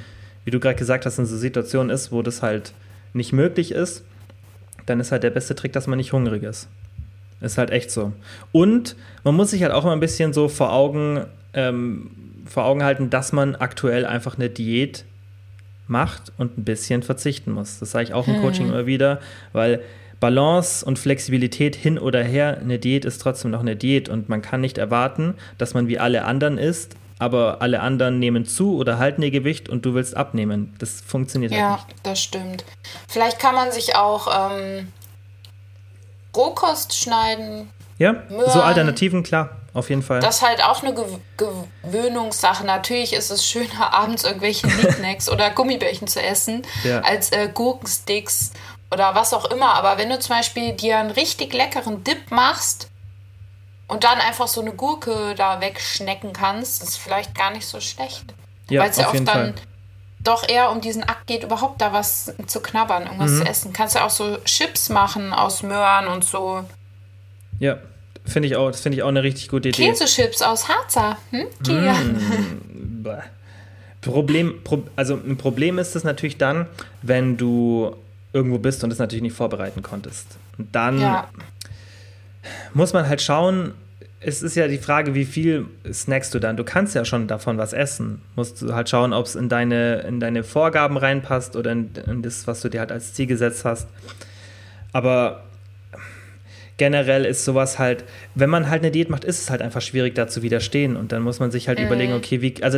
[SPEAKER 1] wie du gerade gesagt hast, in so Situation ist, wo das halt nicht möglich ist, dann ist halt der beste Trick, dass man nicht hungrig ist. Ist halt echt so. Und man muss sich halt auch mal ein bisschen so vor Augen ähm, vor Augen halten, dass man aktuell einfach eine Diät macht und ein bisschen verzichten muss. Das sage ich auch im hm. Coaching immer wieder, weil Balance und Flexibilität hin oder her, eine Diät ist trotzdem noch eine Diät und man kann nicht erwarten, dass man wie alle anderen isst, aber alle anderen nehmen zu oder halten ihr Gewicht und du willst abnehmen. Das funktioniert
[SPEAKER 3] ja,
[SPEAKER 1] halt nicht.
[SPEAKER 3] Ja, das stimmt. Vielleicht kann man sich auch ähm, Rohkost schneiden.
[SPEAKER 1] Ja, Möhren. so Alternativen, klar auf jeden Fall.
[SPEAKER 3] Das ist halt auch eine Gewöhnungssache. Natürlich ist es schöner, *laughs* abends irgendwelche Knickknacks oder Gummibärchen zu essen, ja. als äh, Gurkensticks oder was auch immer. Aber wenn du zum Beispiel dir einen richtig leckeren Dip machst und dann einfach so eine Gurke da wegschnecken kannst, ist vielleicht gar nicht so schlecht. Ja, Weil es ja oft dann Fall. doch eher um diesen Akt geht, überhaupt da was zu knabbern, irgendwas mhm. zu essen. Kannst ja auch so Chips machen aus Möhren und so.
[SPEAKER 1] Ja, Finde ich auch, das finde ich auch eine richtig gute Idee.
[SPEAKER 3] Käsechips aus Harzer. Hm?
[SPEAKER 1] Mm, Problem, also ein Problem ist es natürlich dann, wenn du irgendwo bist und es natürlich nicht vorbereiten konntest. Und dann ja. muss man halt schauen, es ist ja die Frage, wie viel snackst du dann? Du kannst ja schon davon was essen. Musst du halt schauen, ob es in deine, in deine Vorgaben reinpasst oder in, in das, was du dir halt als Ziel gesetzt hast. Aber generell ist sowas halt, wenn man halt eine Diät macht, ist es halt einfach schwierig, da zu widerstehen. Und dann muss man sich halt mhm. überlegen, okay, wie, also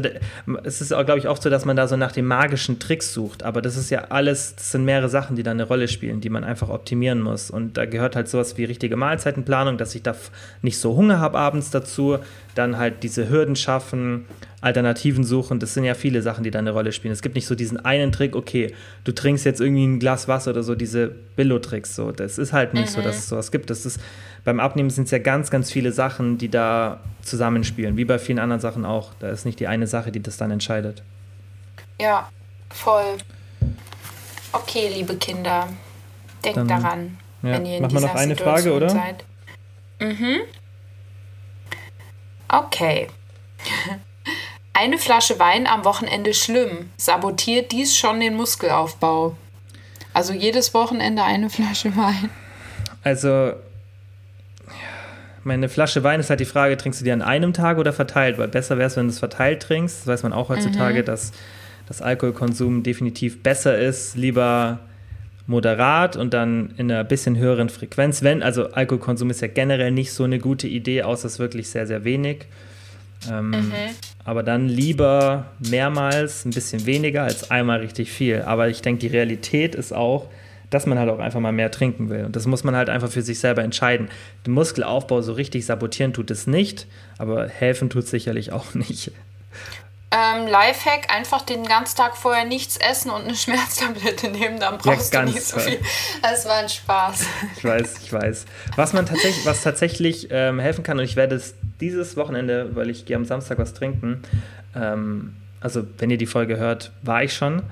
[SPEAKER 1] es ist auch, glaube ich, oft so, dass man da so nach den magischen Tricks sucht. Aber das ist ja alles, das sind mehrere Sachen, die da eine Rolle spielen, die man einfach optimieren muss. Und da gehört halt sowas wie richtige Mahlzeitenplanung, dass ich da nicht so Hunger habe abends dazu, dann halt diese Hürden schaffen, Alternativen suchen. Das sind ja viele Sachen, die da eine Rolle spielen. Es gibt nicht so diesen einen Trick, okay, du trinkst jetzt irgendwie ein Glas Wasser oder so, diese Billo-Tricks. So. Das ist halt nicht mhm. so, dass es sowas gibt. Das ist, beim Abnehmen sind es ja ganz, ganz viele Sachen, die da zusammenspielen, wie bei vielen anderen Sachen auch. Da ist nicht die eine Sache, die das dann entscheidet.
[SPEAKER 3] Ja, voll. Okay, liebe Kinder, denkt
[SPEAKER 1] Dann,
[SPEAKER 3] daran,
[SPEAKER 1] ja,
[SPEAKER 3] wenn ihr in
[SPEAKER 1] machen wir
[SPEAKER 3] dieser
[SPEAKER 1] noch eine
[SPEAKER 3] Situation
[SPEAKER 1] Frage, oder?
[SPEAKER 3] seid. Mhm. Okay. Eine Flasche Wein am Wochenende schlimm. Sabotiert dies schon den Muskelaufbau? Also jedes Wochenende eine Flasche Wein.
[SPEAKER 1] Also, meine Flasche Wein ist halt die Frage, trinkst du die an einem Tag oder verteilt? Weil besser wäre es, wenn du es verteilt trinkst. Das weiß man auch heutzutage,
[SPEAKER 3] Mhm.
[SPEAKER 1] dass das Alkoholkonsum definitiv besser ist. Lieber moderat und dann in einer bisschen höheren Frequenz. Wenn, also Alkoholkonsum ist ja generell nicht so eine gute Idee, außer es wirklich sehr, sehr wenig. Ähm,
[SPEAKER 3] Mhm.
[SPEAKER 1] Aber dann lieber mehrmals ein bisschen weniger als einmal richtig viel. Aber ich denke, die Realität ist auch, dass man halt auch einfach mal mehr trinken will. Und das muss man halt einfach für sich selber entscheiden. Den Muskelaufbau so richtig sabotieren tut es nicht, aber helfen tut es sicherlich auch *laughs* nicht.
[SPEAKER 3] Ähm, Lifehack, einfach den ganzen Tag vorher nichts essen und eine *laughs* Schmerztablette nehmen, dann brauchst du
[SPEAKER 1] ganz
[SPEAKER 3] nicht so viel. Das war ein Spaß. *laughs*
[SPEAKER 1] Ich weiß, ich weiß. Was man tatsächlich, was tatsächlich ähm, helfen kann, und ich werde es dieses Wochenende, weil ich gehe am Samstag was trinken, ähm, also wenn ihr die Folge hört, war ich schon.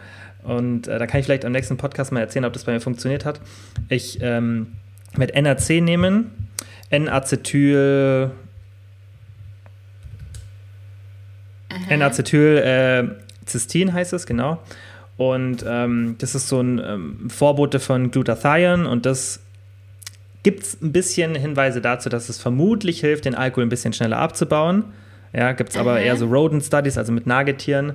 [SPEAKER 1] Und äh, da kann ich vielleicht am nächsten Podcast mal erzählen, ob das bei mir funktioniert hat. Ich ähm, werde NAC nehmen, N-Acetyl, N-Acetyl äh, heißt es, genau. Und ähm, das ist so ein ähm, Vorbote von Glutathion und das gibt es ein bisschen Hinweise dazu, dass es vermutlich hilft, den Alkohol ein bisschen schneller abzubauen. Ja, gibt es aber eher so Rodent Studies, also mit Nagetieren.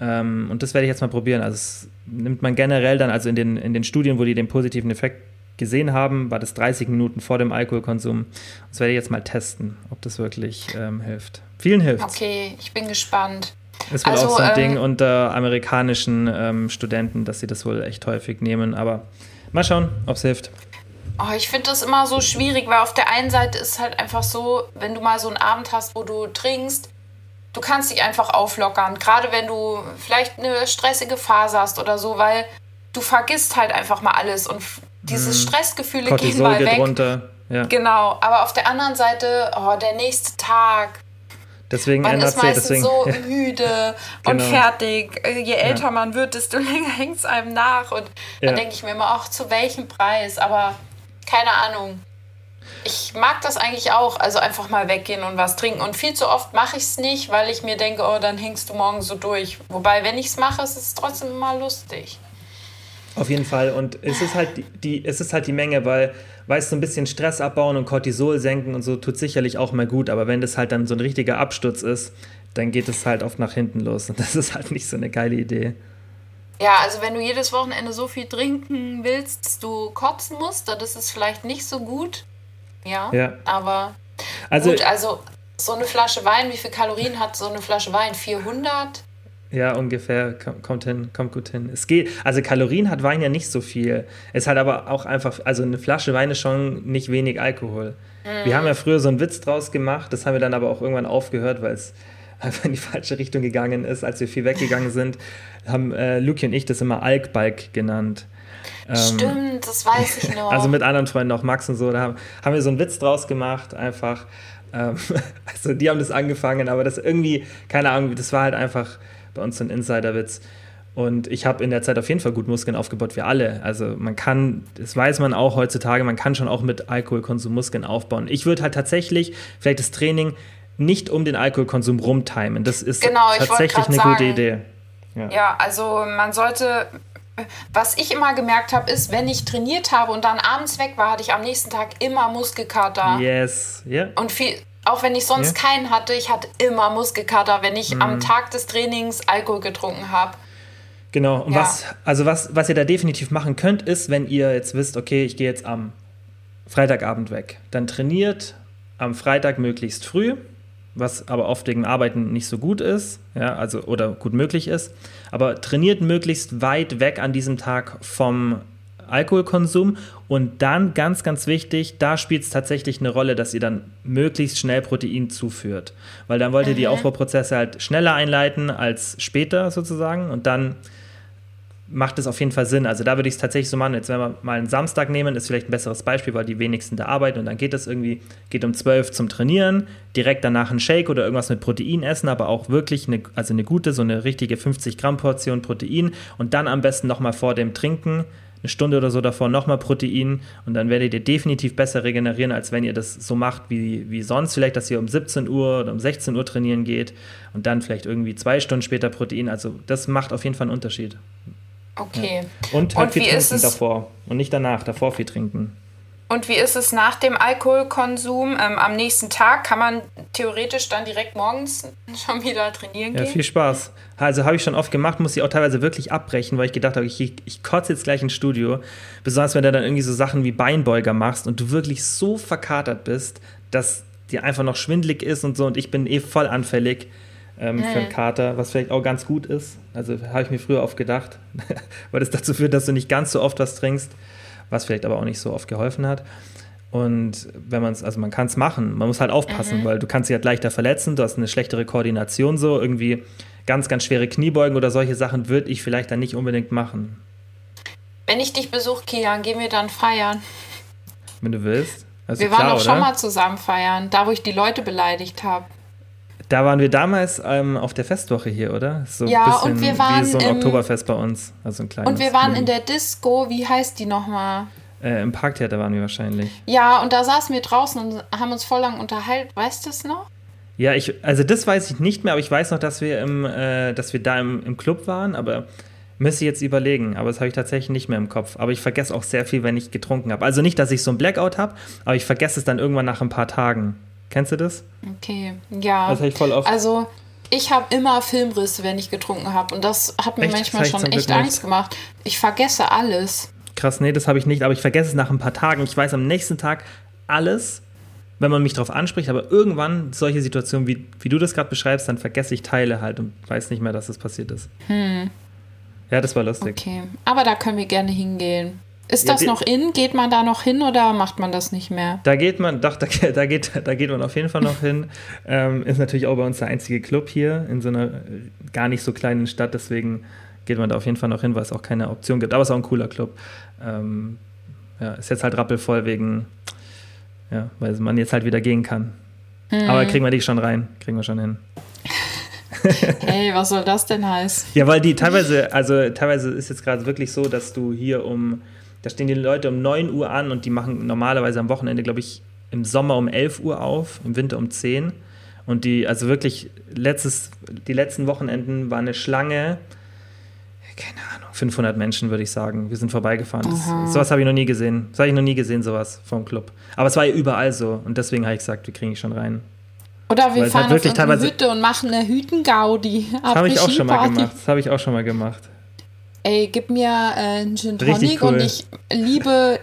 [SPEAKER 1] Ähm, und das werde ich jetzt mal probieren. Also es nimmt man generell dann, also in den, in den Studien, wo die den positiven Effekt gesehen haben, war das 30 Minuten vor dem Alkoholkonsum. Das werde ich jetzt mal testen, ob das wirklich ähm, hilft. Vielen hilft.
[SPEAKER 3] Okay, ich bin gespannt.
[SPEAKER 1] Wohl
[SPEAKER 3] Also,
[SPEAKER 1] auch so ein
[SPEAKER 3] ähm,
[SPEAKER 1] Ding unter amerikanischen ähm, Studenten, dass sie das wohl echt häufig nehmen. Aber mal schauen, ob es hilft.
[SPEAKER 3] Oh, ich finde das immer so schwierig, weil auf der einen Seite ist halt einfach so, wenn du mal so einen Abend hast, wo du trinkst, du kannst dich einfach auflockern. Gerade wenn du vielleicht eine stressige Phase hast oder so, weil du vergisst halt einfach mal alles und diese Stressgefühle gehen
[SPEAKER 1] Mhm. Cortisol
[SPEAKER 3] mal
[SPEAKER 1] geht
[SPEAKER 3] weg.
[SPEAKER 1] runter. Ja.
[SPEAKER 3] Genau, aber auf der anderen Seite, oh, der nächste Tag,
[SPEAKER 1] Deswegen
[SPEAKER 3] man ist meistens
[SPEAKER 1] deswegen.
[SPEAKER 3] so *laughs*
[SPEAKER 1] ja.
[SPEAKER 3] müde und
[SPEAKER 1] Genau.
[SPEAKER 3] fertig. Je älter man wird, desto *laughs* länger hängt es einem nach. Und
[SPEAKER 1] Ja.
[SPEAKER 3] dann denke ich mir immer, ach, zu welchem Preis? Aber keine Ahnung. Ich mag das eigentlich auch, also einfach mal weggehen und was trinken. Und viel zu oft mache ich es nicht, weil ich mir denke, oh, dann hängst du morgen so durch. Wobei, wenn ich es mache, ist es trotzdem immer lustig.
[SPEAKER 1] Auf jeden Fall. Und es ist halt die, die, es ist halt die Menge, weil, weißt du, ein bisschen Stress abbauen und Cortisol senken und so tut sicherlich auch mal gut. Aber wenn das halt dann so ein richtiger Absturz ist, dann geht es halt oft nach hinten los. Und das ist halt nicht so eine geile Idee.
[SPEAKER 3] Ja, also wenn du jedes Wochenende so viel trinken willst, dass du kotzen musst, dann ist es vielleicht nicht so gut. Ja,
[SPEAKER 1] Ja.
[SPEAKER 3] aber
[SPEAKER 1] Also,
[SPEAKER 3] Gut, also so eine Flasche Wein, wie viel Kalorien hat so eine Flasche Wein? 400?
[SPEAKER 1] Ja, ungefähr, kom- kommt hin, kommt gut hin. Es geht, also Kalorien hat Wein ja nicht so viel. Es hat aber auch einfach, also eine Flasche Wein ist schon nicht wenig Alkohol. Wir haben ja früher so einen Witz draus gemacht, das haben wir dann aber auch irgendwann aufgehört, weil es einfach in die falsche Richtung gegangen ist, als wir viel weggegangen *laughs* sind, haben äh, Luki und ich das immer Alkbalk genannt.
[SPEAKER 3] Stimmt, das weiß ich *laughs* noch.
[SPEAKER 1] Also mit anderen Freunden, auch Max und so, da haben, haben wir so einen Witz draus gemacht, einfach. Ähm, *laughs* also die haben das angefangen, aber das irgendwie, keine Ahnung, das war halt einfach bei uns so ein Insider-Witz. Und ich habe in der Zeit auf jeden Fall gut Muskeln aufgebaut, wir alle. Also man kann, das weiß man auch heutzutage, man kann schon auch mit Alkoholkonsum Muskeln aufbauen. Ich würde halt tatsächlich vielleicht das Training nicht um den Alkoholkonsum rumtimen. Das ist
[SPEAKER 3] Genau,
[SPEAKER 1] tatsächlich eine
[SPEAKER 3] sagen.
[SPEAKER 1] gute Idee.
[SPEAKER 3] ja, also man sollte. Was ich immer gemerkt habe, ist, wenn ich trainiert habe und dann abends weg war, hatte ich am nächsten Tag immer Muskelkater.
[SPEAKER 1] Yes, ja.
[SPEAKER 3] Und viel, auch wenn ich sonst
[SPEAKER 1] Ja.
[SPEAKER 3] keinen hatte, ich hatte immer Muskelkater, wenn ich
[SPEAKER 1] Mhm.
[SPEAKER 3] am Tag des Trainings Alkohol getrunken habe.
[SPEAKER 1] Genau. Und
[SPEAKER 3] Ja.
[SPEAKER 1] was, also was, was ihr da definitiv machen könnt, ist, wenn ihr jetzt wisst, okay, ich gehe jetzt am Freitagabend weg, dann trainiert am Freitag möglichst früh, was aber oft wegen Arbeiten nicht so gut ist, ja, also oder gut möglich ist, aber trainiert möglichst weit weg an diesem Tag vom Alkoholkonsum und dann ganz, ganz wichtig, da spielt es tatsächlich eine Rolle, dass ihr dann möglichst schnell Protein zuführt, weil dann wollt ihr die Aufbauprozesse halt schneller einleiten als später sozusagen und dann macht es auf jeden Fall Sinn. Also da würde ich es tatsächlich so machen. Jetzt, wenn wir mal einen Samstag nehmen, ist vielleicht ein besseres Beispiel, weil die wenigsten da arbeiten und dann geht das irgendwie, geht um 12 zum Trainieren, direkt danach ein Shake oder irgendwas mit Protein essen, aber auch wirklich eine, also eine gute, so eine richtige 50 Gramm Portion Protein und dann am besten nochmal vor dem Trinken eine Stunde oder so davor nochmal Protein und dann werdet ihr definitiv besser regenerieren, als wenn ihr das so macht wie, wie sonst. Vielleicht, dass ihr um 17 Uhr oder um 16 Uhr trainieren geht und dann vielleicht irgendwie zwei Stunden später Protein. Also das macht auf jeden Fall einen Unterschied.
[SPEAKER 3] Okay.
[SPEAKER 1] Ja. Und halt
[SPEAKER 3] Und
[SPEAKER 1] viel trinken davor und nicht danach, davor viel trinken.
[SPEAKER 3] Und wie ist es nach dem Alkoholkonsum? Ähm, am nächsten Tag kann man theoretisch dann direkt morgens *laughs* schon wieder trainieren
[SPEAKER 1] Ja,
[SPEAKER 3] gehen?
[SPEAKER 1] viel Spaß. Also habe ich schon oft gemacht, muss ich auch teilweise wirklich abbrechen, weil ich gedacht habe, ich, ich kotze jetzt gleich ins Studio. Besonders wenn du dann irgendwie so Sachen wie Beinbeuger machst und du wirklich so verkatert bist, dass dir einfach noch schwindlig ist und so und ich bin eh voll anfällig ähm, für einen Kater, was vielleicht auch ganz gut ist. Also habe ich mir früher oft gedacht, *laughs* weil das dazu führt, dass du nicht ganz so oft was trinkst, was vielleicht aber auch nicht so oft geholfen hat. Und wenn man es, also man kann es machen, man muss halt aufpassen, weil du kannst dich halt leichter verletzen, du hast eine schlechtere Koordination so, irgendwie ganz, ganz schwere Kniebeugen oder solche Sachen würde ich vielleicht dann nicht unbedingt machen,
[SPEAKER 3] Wenn ich dich besuche, Kian, gehen wir dann feiern.
[SPEAKER 1] wenn du willst. Also
[SPEAKER 3] wir
[SPEAKER 1] klar,
[SPEAKER 3] waren doch schon mal zusammen feiern, da wo ich die Leute beleidigt habe.
[SPEAKER 1] Da waren wir damals ähm, auf der Festwoche hier, oder? So ein
[SPEAKER 3] Ja,
[SPEAKER 1] bisschen
[SPEAKER 3] und wir waren
[SPEAKER 1] wie so ein
[SPEAKER 3] im-
[SPEAKER 1] Oktoberfest bei uns. Also ein kleines.
[SPEAKER 3] Und wir waren in
[SPEAKER 1] Mini.
[SPEAKER 3] der Disco, wie heißt die nochmal?
[SPEAKER 1] Äh, Im Parktheater waren wir wahrscheinlich.
[SPEAKER 3] Ja, und da saßen wir draußen und haben uns voll lang unterhalten. Weißt du es noch?
[SPEAKER 1] Ja, ich, also das weiß ich nicht mehr, aber ich weiß noch, dass wir im, äh, dass wir da im, im Club waren, aber müsste ich jetzt überlegen, aber das habe ich tatsächlich nicht mehr im Kopf. Aber ich vergesse auch sehr viel, wenn ich getrunken habe. Also nicht, dass ich so ein Blackout habe, aber ich vergesse es dann irgendwann nach ein paar Tagen. Kennst du das?
[SPEAKER 3] Okay, ja.
[SPEAKER 1] Das ich voll oft.
[SPEAKER 3] Also, ich habe immer Filmrisse, wenn ich getrunken habe. Und das hat mir
[SPEAKER 1] Echt?
[SPEAKER 3] Manchmal schon
[SPEAKER 1] zum Glück
[SPEAKER 3] echt Angst
[SPEAKER 1] nicht.
[SPEAKER 3] gemacht. Ich vergesse alles.
[SPEAKER 1] Krass, nee, das habe ich nicht, aber ich vergesse es nach ein paar Tagen. Ich weiß am nächsten Tag alles, wenn man mich darauf anspricht, aber irgendwann solche Situationen, wie, wie du das gerade beschreibst, dann vergesse ich Teile halt und weiß nicht mehr, dass das passiert ist. Ja, das war lustig.
[SPEAKER 3] Okay. Aber da können wir gerne hingehen. Ist
[SPEAKER 1] Ja,
[SPEAKER 3] das
[SPEAKER 1] wir-
[SPEAKER 3] noch in? Geht man da noch hin oder macht man das nicht mehr?
[SPEAKER 1] Da geht man, doch, da, da, geht, da geht man auf jeden Fall noch hin. *laughs* Ähm, ist natürlich auch bei uns der einzige Club hier in so einer äh, gar nicht so kleinen Stadt, deswegen geht man da auf jeden Fall noch hin, weil es auch keine Option gibt. Aber es ist auch ein cooler Club. Ähm, ja, ist jetzt halt rappelvoll wegen, ja, weil man jetzt halt wieder gehen kann. Aber kriegen wir die schon rein, kriegen wir schon hin. *laughs*
[SPEAKER 3] Hey, was soll das denn heißen?
[SPEAKER 1] Ja, weil die teilweise, also teilweise ist jetzt gerade wirklich so, dass du hier um, da stehen die Leute um 9 Uhr an und die machen normalerweise am Wochenende, glaube ich, im Sommer um 11 Uhr auf, im Winter um 10. Und die, also wirklich, letztes, die letzten Wochenenden war eine Schlange, keine Ahnung, 500 Menschen, würde ich sagen. Wir sind vorbeigefahren. Das, sowas habe ich noch nie gesehen. Das habe ich noch nie gesehen, sowas vom Club. Aber es war ja überall so. Und deswegen habe ich gesagt, wir kriegen die schon rein.
[SPEAKER 3] Oder wir
[SPEAKER 1] Weil es
[SPEAKER 3] fahren
[SPEAKER 1] halt
[SPEAKER 3] auf unsere Hütte und machen eine Hütengaudi.
[SPEAKER 1] Das habe ich auch schon mal gemacht. Das habe ich auch schon mal gemacht.
[SPEAKER 3] Ey, gib mir äh, einen Gin Tonic
[SPEAKER 1] cool.
[SPEAKER 3] und ich liebe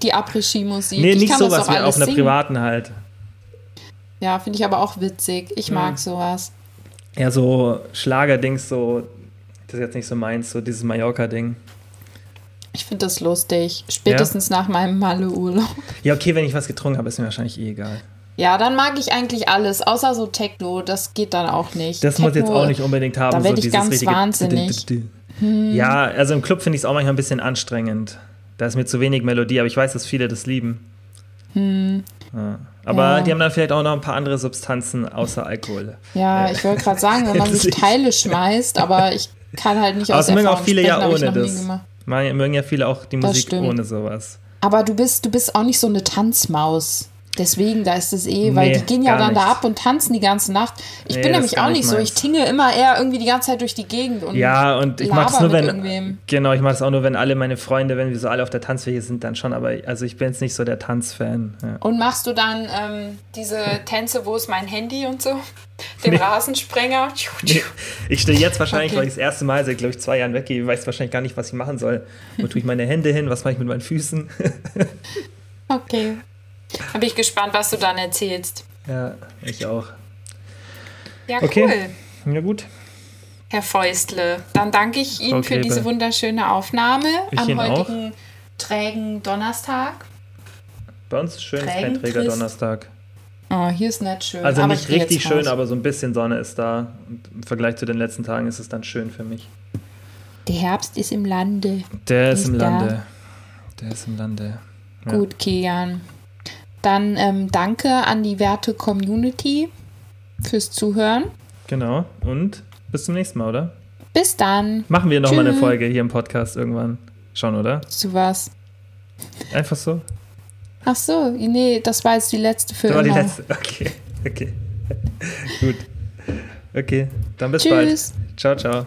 [SPEAKER 3] die Après-Ski-Musik.
[SPEAKER 1] Nee,
[SPEAKER 3] ich
[SPEAKER 1] nicht sowas wie auf einer
[SPEAKER 3] singen.
[SPEAKER 1] privaten halt.
[SPEAKER 3] Ja, finde ich aber auch witzig. Ich mag sowas.
[SPEAKER 1] Ja, so Schlagerdings, so, das ist jetzt nicht so meins, so dieses Mallorca-Ding.
[SPEAKER 3] Ich finde das lustig. Spätestens nach meinem Malle-Urlaub.
[SPEAKER 1] Ja, okay, wenn ich was getrunken habe, ist mir wahrscheinlich eh egal.
[SPEAKER 3] Ja, dann mag ich eigentlich alles, außer so Techno. Das geht dann auch nicht.
[SPEAKER 1] Das muss jetzt
[SPEAKER 3] Techno-
[SPEAKER 1] auch nicht unbedingt haben.
[SPEAKER 3] da
[SPEAKER 1] so
[SPEAKER 3] ich
[SPEAKER 1] dieses
[SPEAKER 3] ganz
[SPEAKER 1] richtige
[SPEAKER 3] wahnsinnig.
[SPEAKER 1] Ja, also im Club finde ich es auch manchmal ein bisschen anstrengend. Da ist mir zu wenig Melodie, aber ich weiß, dass viele das lieben. Ja. Aber
[SPEAKER 3] Ja.
[SPEAKER 1] die haben dann vielleicht auch noch ein paar andere Substanzen außer Alkohol.
[SPEAKER 3] Ja, ich wollte gerade sagen, wenn *laughs* man sich
[SPEAKER 1] Ich-
[SPEAKER 3] Teile schmeißt, aber ich kann halt nicht
[SPEAKER 1] Aber
[SPEAKER 3] aus
[SPEAKER 1] es mögen auch viele
[SPEAKER 3] sprechen,
[SPEAKER 1] ja ohne das. Mögen ja viele auch die
[SPEAKER 3] Das
[SPEAKER 1] Musik
[SPEAKER 3] stimmt.
[SPEAKER 1] ohne sowas.
[SPEAKER 3] Aber du bist, du bist auch nicht so eine Tanzmaus. Deswegen, da ist es eh, weil
[SPEAKER 1] Nee,
[SPEAKER 3] die gehen ja dann da
[SPEAKER 1] nicht.
[SPEAKER 3] ab und tanzen die ganze Nacht. Ich
[SPEAKER 1] Nee,
[SPEAKER 3] bin nämlich auch
[SPEAKER 1] nicht
[SPEAKER 3] so.
[SPEAKER 1] meins.
[SPEAKER 3] Ich tinge immer eher irgendwie die ganze Zeit durch die Gegend und
[SPEAKER 1] Ja, und ich mache es nur, wenn.
[SPEAKER 3] irgendwem.
[SPEAKER 1] Genau, ich mache es auch nur, wenn alle meine Freunde, wenn wir so alle auf der Tanzfläche sind, dann schon. Aber also ich bin jetzt nicht so der Tanzfan. Ja.
[SPEAKER 3] Und machst du dann ähm, diese Tänze, wo ist mein Handy und so? *laughs* Den Rasensprenger?
[SPEAKER 1] Ich stehe jetzt wahrscheinlich,
[SPEAKER 3] Okay.
[SPEAKER 1] weil ich das erste Mal seit, glaube ich, zwei Jahren weggehe, weiß wahrscheinlich gar nicht, was ich machen soll. Wo tue ich meine Hände hin? Was mache ich mit meinen Füßen? *laughs*
[SPEAKER 3] Okay. Da bin ich gespannt, was du dann erzählst.
[SPEAKER 1] ja, ich auch.
[SPEAKER 3] Ja,
[SPEAKER 1] Okay.
[SPEAKER 3] cool.
[SPEAKER 1] Ja, gut.
[SPEAKER 3] Herr Fäustle, dann danke ich Ihnen
[SPEAKER 1] Frau
[SPEAKER 3] für diese wunderschöne Aufnahme
[SPEAKER 1] Ich
[SPEAKER 3] am
[SPEAKER 1] Ihnen auch.
[SPEAKER 3] heutigen trägen Donnerstag.
[SPEAKER 1] Bei uns ist schön, ist kein Träger. Donnerstag.
[SPEAKER 3] Oh, hier ist nicht schön.
[SPEAKER 1] Also
[SPEAKER 3] aber
[SPEAKER 1] nicht richtig schön,
[SPEAKER 3] raus.
[SPEAKER 1] aber so ein bisschen Sonne ist da. Und Im Vergleich zu den letzten Tagen ist es dann schön für mich.
[SPEAKER 3] Der Herbst ist im Lande.
[SPEAKER 1] Der ist
[SPEAKER 3] Ist
[SPEAKER 1] im
[SPEAKER 3] da.
[SPEAKER 1] Lande. Der ist im Lande. Ja.
[SPEAKER 3] Gut, Kian. Dann ähm, danke an die werte Community fürs Zuhören.
[SPEAKER 1] Genau. Und bis zum nächsten Mal, oder?
[SPEAKER 3] Bis dann.
[SPEAKER 1] Machen wir nochmal eine. Folge hier im Podcast irgendwann. Schon, oder?
[SPEAKER 3] Zu was?
[SPEAKER 1] Einfach so?
[SPEAKER 3] Ach so, nee, das war jetzt die letzte für
[SPEAKER 1] Das war die
[SPEAKER 3] immer.
[SPEAKER 1] letzte. Okay. Okay. *laughs* Gut. Okay. Dann bis bald.
[SPEAKER 3] Tschüss.
[SPEAKER 1] Ciao, ciao.